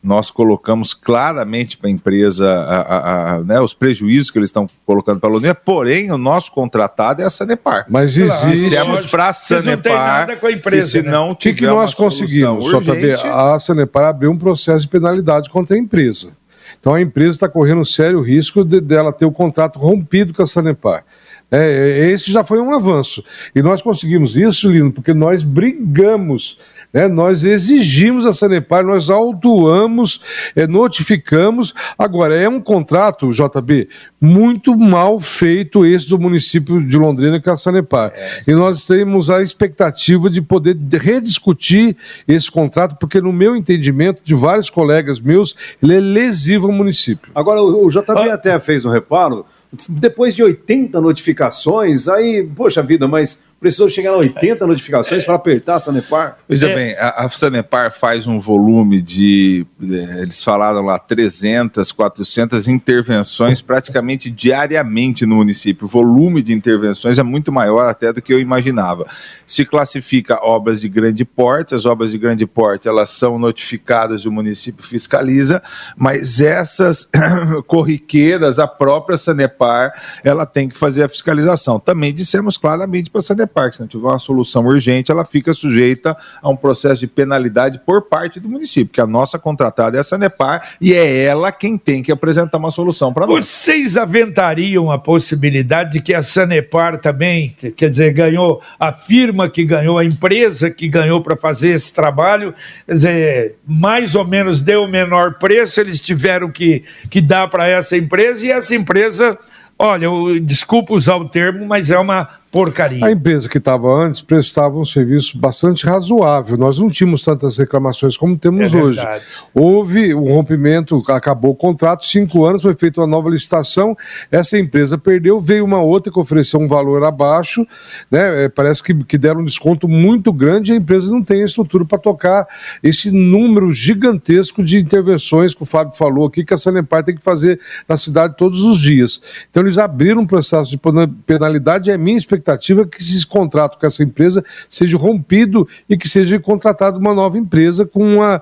nós colocamos claramente para a empresa né, os prejuízos que eles estão colocando para a Londrina, porém o nosso contratado é a Sanepar. Mas existe. Para a Sanepar não com a empresa, se né? não o que, que nós conseguimos? Urgente... a Sanepar abriu um processo de penalidade contra a empresa. Então a empresa está correndo um sério risco de, dela ter o contrato rompido com a Sanepar. É, esse já foi um avanço. E nós conseguimos isso, Lino, porque nós brigamos né? Nós exigimos a Sanepar, nós autuamos, é, notificamos. Agora, é um contrato, JB, muito mal feito esse do município de Londrina com a Sanepar. É, e nós temos a expectativa de poder rediscutir esse contrato, porque no meu entendimento, de vários colegas meus, ele é lesivo ao município. Agora, o, JB ah. até fez um reparo depois de 80 notificações, aí, poxa vida, mas precisou chegar a 80 notificações para apertar a Sanepar? Veja É. bem, a, a Sanepar faz um volume de, eh, eles falaram lá, 300, 400 intervenções praticamente diariamente no município. O volume de intervenções é muito maior até do que eu imaginava. Se classifica obras de grande porte, as obras de grande porte, elas são notificadas e o município fiscaliza, mas essas *coughs* corriqueiras, a própria Sanepar, ela tem que fazer a fiscalização. Também dissemos claramente para a Sanepar que se não tiver uma solução urgente, ela fica sujeita a um processo de penalidade por parte do município, que a nossa contratada é a Sanepar e é ela quem tem que apresentar uma solução para nós. Vocês aventariam a possibilidade de que a Sanepar também, que- quer dizer, ganhou a firma que ganhou, a empresa que ganhou para fazer esse trabalho, quer dizer, mais ou menos deu o menor preço, eles tiveram que, que dar para essa empresa e essa empresa, olha, eu, desculpa usar o termo, mas é uma porcaria. A empresa que estava antes prestava um serviço bastante razoável. Nós não tínhamos tantas reclamações como temos É hoje. Houve um rompimento, acabou o contrato, cinco anos, foi feita uma nova licitação, essa empresa perdeu, veio uma outra que ofereceu um valor abaixo, né? é, parece que, que deram um desconto muito grande e a empresa não tem estrutura para tocar esse número gigantesco de intervenções que o Fábio falou aqui, que a Sanepar tem que fazer na cidade todos os dias. Então eles abriram um processo de pena- penalidade é minha expectativa é que esse contrato com essa empresa seja rompido e que seja contratada uma nova empresa com uma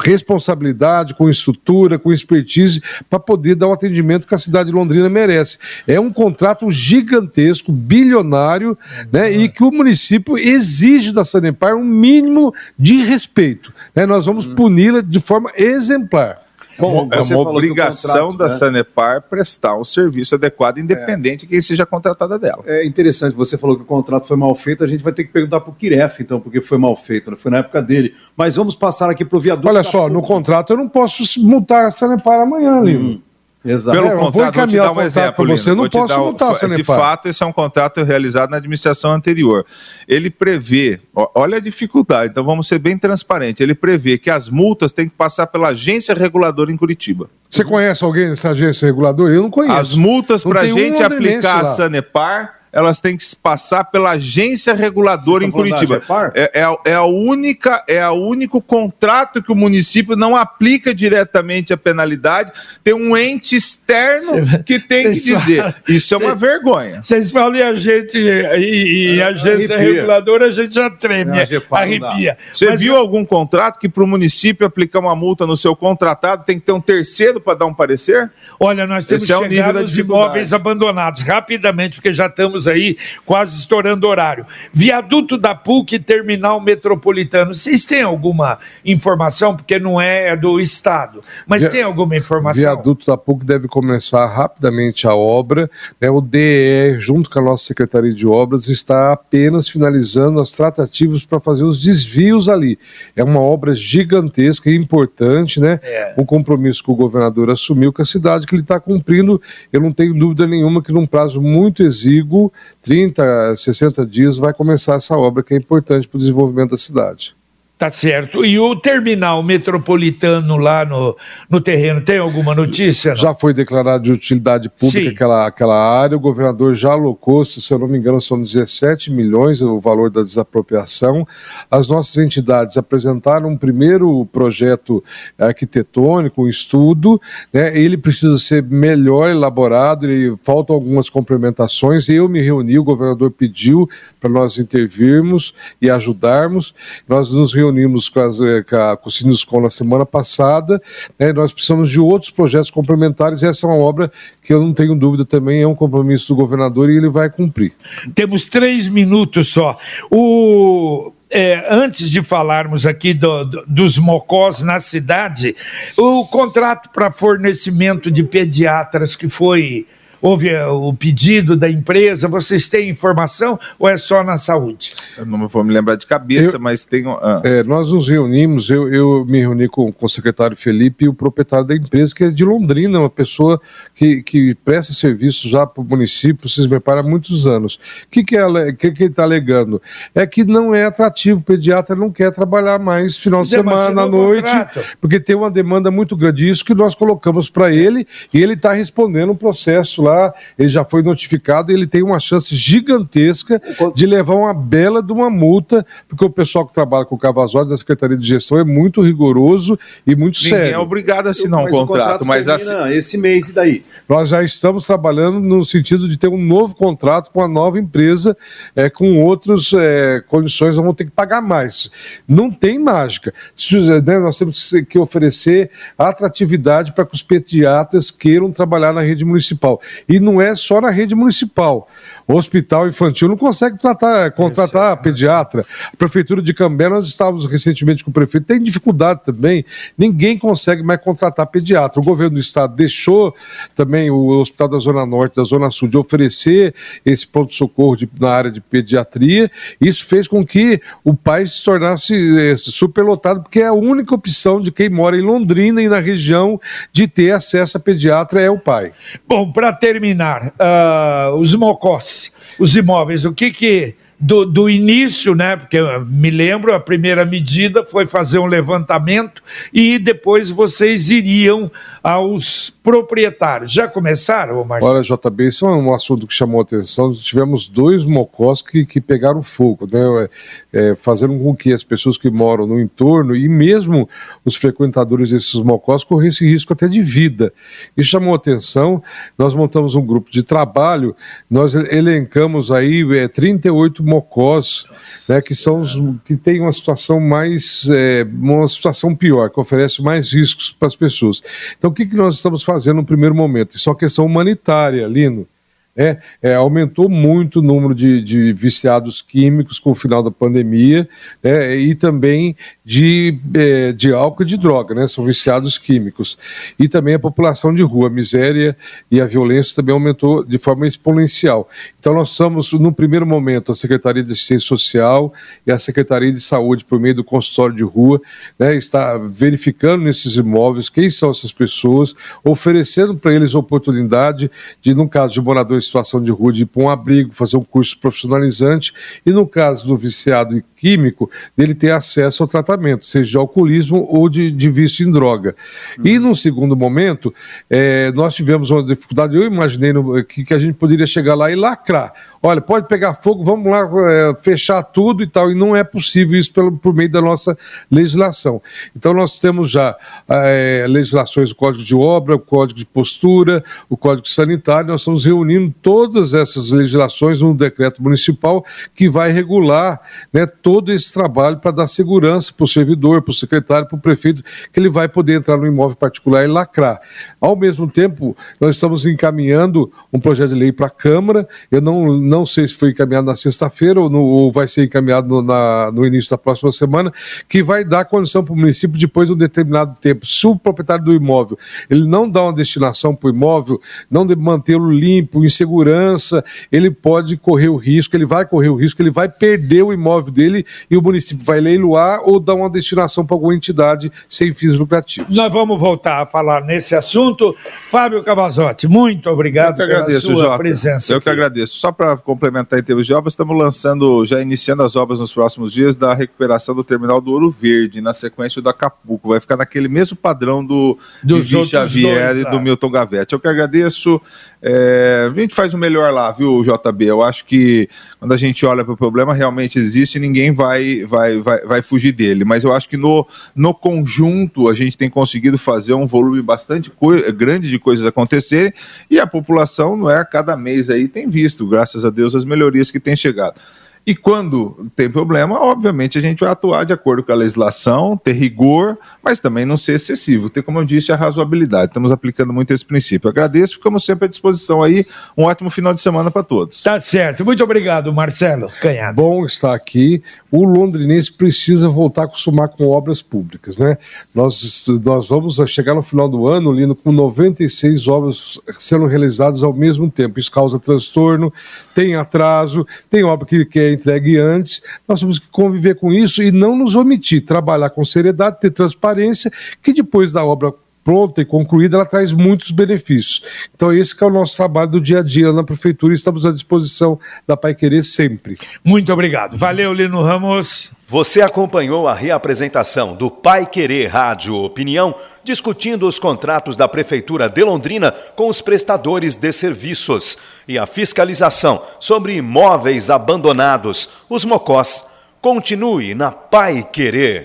responsabilidade, com estrutura, com expertise, para poder dar o atendimento que a cidade de Londrina merece. É um contrato gigantesco, bilionário, né, e que o município exige da Sanepar um mínimo de respeito. né? Nós vamos puni-la de forma exemplar. Bom, é uma obrigação contrato, da né? Sanepar prestar um serviço adequado, independente de quem seja contratada dela. É interessante, você falou que o contrato foi mal feito, a gente vai ter que perguntar para o Kiref, então, porque foi mal feito, né? foi na época dele. Mas vamos passar aqui para o viaduto. Olha só, no contrato eu não posso multar a Sanepar amanhã, Lino. Exato. Pelo É, eu vou contrato, vou te encaminhar dar um contrato exemplo. você, Lino, não vou te posso dar um- multar, De Sanepar. fato, esse é um contrato realizado na administração anterior. Ele prevê, ó, olha a dificuldade, então vamos ser bem transparentes. Ele prevê que as multas têm que passar pela agência reguladora em Curitiba. Você conhece alguém nessa agência reguladora? Eu não conheço. As multas Não para a um gente aplicar a lá. Sanepar, elas têm que passar pela agência reguladora em Curitiba. É, é, a- é a única, é o único contrato que o município não aplica diretamente a penalidade. Tem um ente externo Cê- que tem que dizer. falam- Isso é uma cê- vergonha. Vocês falam e a gente, e, e a agência arrepia. reguladora, a gente já treme, Não, arrepia. Você viu algum contrato que para o município aplicar uma multa no seu contratado tem que ter um terceiro para dar um parecer? Olha, nós temos Esse é o que nível chegar da nos dificuldade. imóveis abandonados, rapidamente, porque já estamos aí quase estourando o horário. Viaduto da PUC, terminal metropolitano. Vocês têm alguma informação? Porque não é, é do Estado. Mas tem alguma informação? Viaduto da PUC deve começar rapidamente a obra. né? O DE, junto com a nossa Secretaria de Obras, está apenas finalizando as tratativas para fazer os desvios ali. É uma obra gigantesca e importante, né? É. Um compromisso que o governador assumiu com a cidade, que ele está cumprindo. Eu não tenho dúvida nenhuma que num prazo muito exíguo, 30, 60 dias, vai começar essa obra que é importante para o desenvolvimento da cidade. Tá certo. E o terminal metropolitano lá no, no terreno, tem alguma notícia? não? Já foi declarado de utilidade pública Sim. aquela, aquela área, o governador já alocou, se eu não me engano, são 17 milhões o valor da desapropriação. As nossas entidades apresentaram um primeiro projeto arquitetônico, um estudo, né? ele precisa ser melhor elaborado, ele, faltam algumas complementações. Eu me reuni, o governador pediu para nós intervirmos e ajudarmos. Nós nos reunimos com, as, eh, com, a, o na semana passada, né, nós precisamos de outros projetos complementares, e essa é uma obra que eu não tenho dúvida também, é um compromisso do governador e ele vai cumprir. Temos três minutos só. O. é, antes de falarmos aqui do- do- dos mocós na cidade, o contrato para fornecimento de pediatras que foi. Houve é, o pedido da empresa, vocês têm informação ou é só na saúde? Eu não vou me lembrar de cabeça, Eu- mas tem. ah. É, nós nos reunimos, eu, eu me reuni com, com o secretário Felipe e o proprietário da empresa, que é de Londrina, uma pessoa que, que presta serviço já para o município, se prepara há muitos anos. O que, que, é, que, que ele está alegando? É que não é atrativo, o pediatra não quer trabalhar mais final de semana, à noite, contrato. porque tem uma demanda muito grande. Isso que nós colocamos para ele, e ele está respondendo um processo lá já, ele já foi notificado e ele tem uma chance gigantesca de levar uma bela de uma multa, porque o pessoal que trabalha com o Cavazório da Secretaria de Gestão é muito rigoroso e muito Ninguém sério. é obrigado a assinar um contrato, mas assim, esse mês e daí? Nós já estamos trabalhando no sentido de ter um novo contrato com a nova empresa, é, com outras é, condições, nós vamos ter que pagar mais. Não tem mágica. Se, né, nós temos que- que oferecer atratividade para que os pediatras queiram trabalhar na rede municipal. E não é só na rede municipal. O hospital infantil não consegue tratar, contratar pediatra. A prefeitura de Cambé, nós estávamos recentemente com o prefeito, tem dificuldade também. Ninguém consegue mais contratar pediatra. O governo do estado deixou também o Hospital da Zona Norte, da Zona Sul, de oferecer esse pronto-socorro de- na área de pediatria. Isso fez com que o país se tornasse eh, superlotado, porque é a única opção de quem mora em Londrina e na região de ter acesso a pediatra é o pai. Bom, para terminar, ah, os mocós, os imóveis, o que que. Do, do início, né? Porque me lembro, a primeira medida foi fazer um levantamento e depois vocês iriam aos proprietários. Já começaram, Marcelo? Olha, JB, isso é um assunto que chamou atenção. Tivemos dois mocós que, que pegaram fogo, né? É, é, fazendo com que as pessoas que moram no entorno e mesmo os frequentadores desses mocós corressem risco até de vida. Isso chamou atenção. Nós montamos um grupo de trabalho, nós elencamos aí é, 38 mocós, né, que são os que têm uma situação mais, é, uma situação pior, que oferece mais riscos para as pessoas. Então, o que, que nós estamos fazendo no primeiro momento? Isso é uma questão humanitária, Lino. É, é, aumentou muito o número de, de viciados químicos com o final da pandemia né, e também de, é, de álcool e de droga, né, são viciados químicos. E também a população de rua, a miséria e a violência também aumentou de forma exponencial. Então, nós estamos, no primeiro momento, a Secretaria de Assistência Social e a Secretaria de Saúde, por meio do consultório de rua, né, está verificando nesses imóveis quem são essas pessoas, oferecendo para eles oportunidade de, no caso de moradores situação de rua, de ir para um abrigo, fazer um curso profissionalizante, e no caso do viciado em químico, dele ter acesso ao tratamento, seja de alcoolismo ou de, de vício em droga. E num segundo momento, eh, nós tivemos uma dificuldade, eu imaginei no- que, que a gente poderia chegar lá e lacrar. Olha, pode pegar fogo, vamos lá eh, fechar tudo e tal, e não é possível isso pelo, por meio da nossa legislação. Então nós temos já eh, legislações do Código de Obra, o Código de Postura, o Código Sanitário, nós estamos reunindo todas essas legislações num decreto municipal que vai regular né, todo esse trabalho para dar segurança para o servidor, para o secretário, para o prefeito, que ele vai poder entrar no imóvel particular e lacrar. Ao mesmo tempo, nós estamos encaminhando um projeto de lei para a Câmara, eu não, não sei se foi encaminhado na sexta-feira ou, ou vai ser encaminhado no, na- no início da próxima semana, que vai dar condição para o município, depois de um determinado tempo, se o proprietário do imóvel ele não dá uma destinação para o imóvel, não mantê-lo limpo, em segurança, ele pode correr o risco, ele vai correr o risco, ele vai perder o imóvel dele e o município vai leiloar ou dar uma destinação para alguma entidade sem fins lucrativos. Nós vamos voltar a falar nesse assunto. Fábio Cavazotti, muito obrigado Eu que agradeço, pela sua Jota. presença. Eu que aqui. agradeço. Só para complementar em termos de obras, estamos lançando, já iniciando as obras nos próximos dias da recuperação do terminal do Ouro Verde, na sequência do Acapulco. Vai ficar naquele mesmo padrão do outros Xavier dois e do Milton Gavetti. Eu que agradeço. É, a gente faz o melhor lá, viu, JB? Eu acho que quando a gente olha para o problema, realmente existe e ninguém vai, vai, vai, vai fugir dele. Mas eu acho que no, no conjunto a gente tem conseguido fazer um volume bastante grande de coisas acontecer e a população, não é, a cada mês aí tem visto, graças a Deus, as melhorias que têm chegado. E quando tem problema, obviamente a gente vai atuar de acordo com a legislação, ter rigor, mas também não ser excessivo, ter, como eu disse, a razoabilidade. Estamos aplicando muito esse princípio. Agradeço, ficamos sempre à disposição aí. Um ótimo final de semana para todos. Tá certo. Muito obrigado, Marcelo Canhado. Bom estar aqui. O londrinense precisa voltar a acostumar com obras públicas, né? Nós, nós vamos chegar no final do ano, Lino, com 96 obras sendo realizadas ao mesmo tempo. Isso causa transtorno, tem atraso, tem obra que, que é entregue antes. Nós temos que conviver com isso e não nos omitir, trabalhar com seriedade, ter transparência, que depois da obra pronta e concluída, ela traz muitos benefícios. Então, esse é o nosso trabalho do dia a dia na prefeitura. Estamos à disposição da Pai Querer sempre. Muito obrigado. Valeu, Lino Ramos. Você acompanhou a reapresentação do Pai Querer Rádio Opinião, discutindo os contratos da Prefeitura de Londrina com os prestadores de serviços e a fiscalização sobre imóveis abandonados, os MOCOS. Continue na Pai Querer.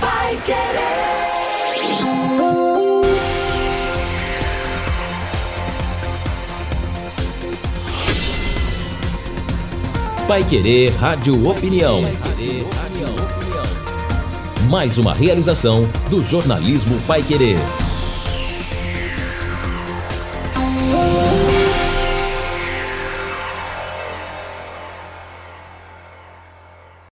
Pai Querer. Pai Querer Rádio Opinião. Mais uma realização do jornalismo Pai Querer.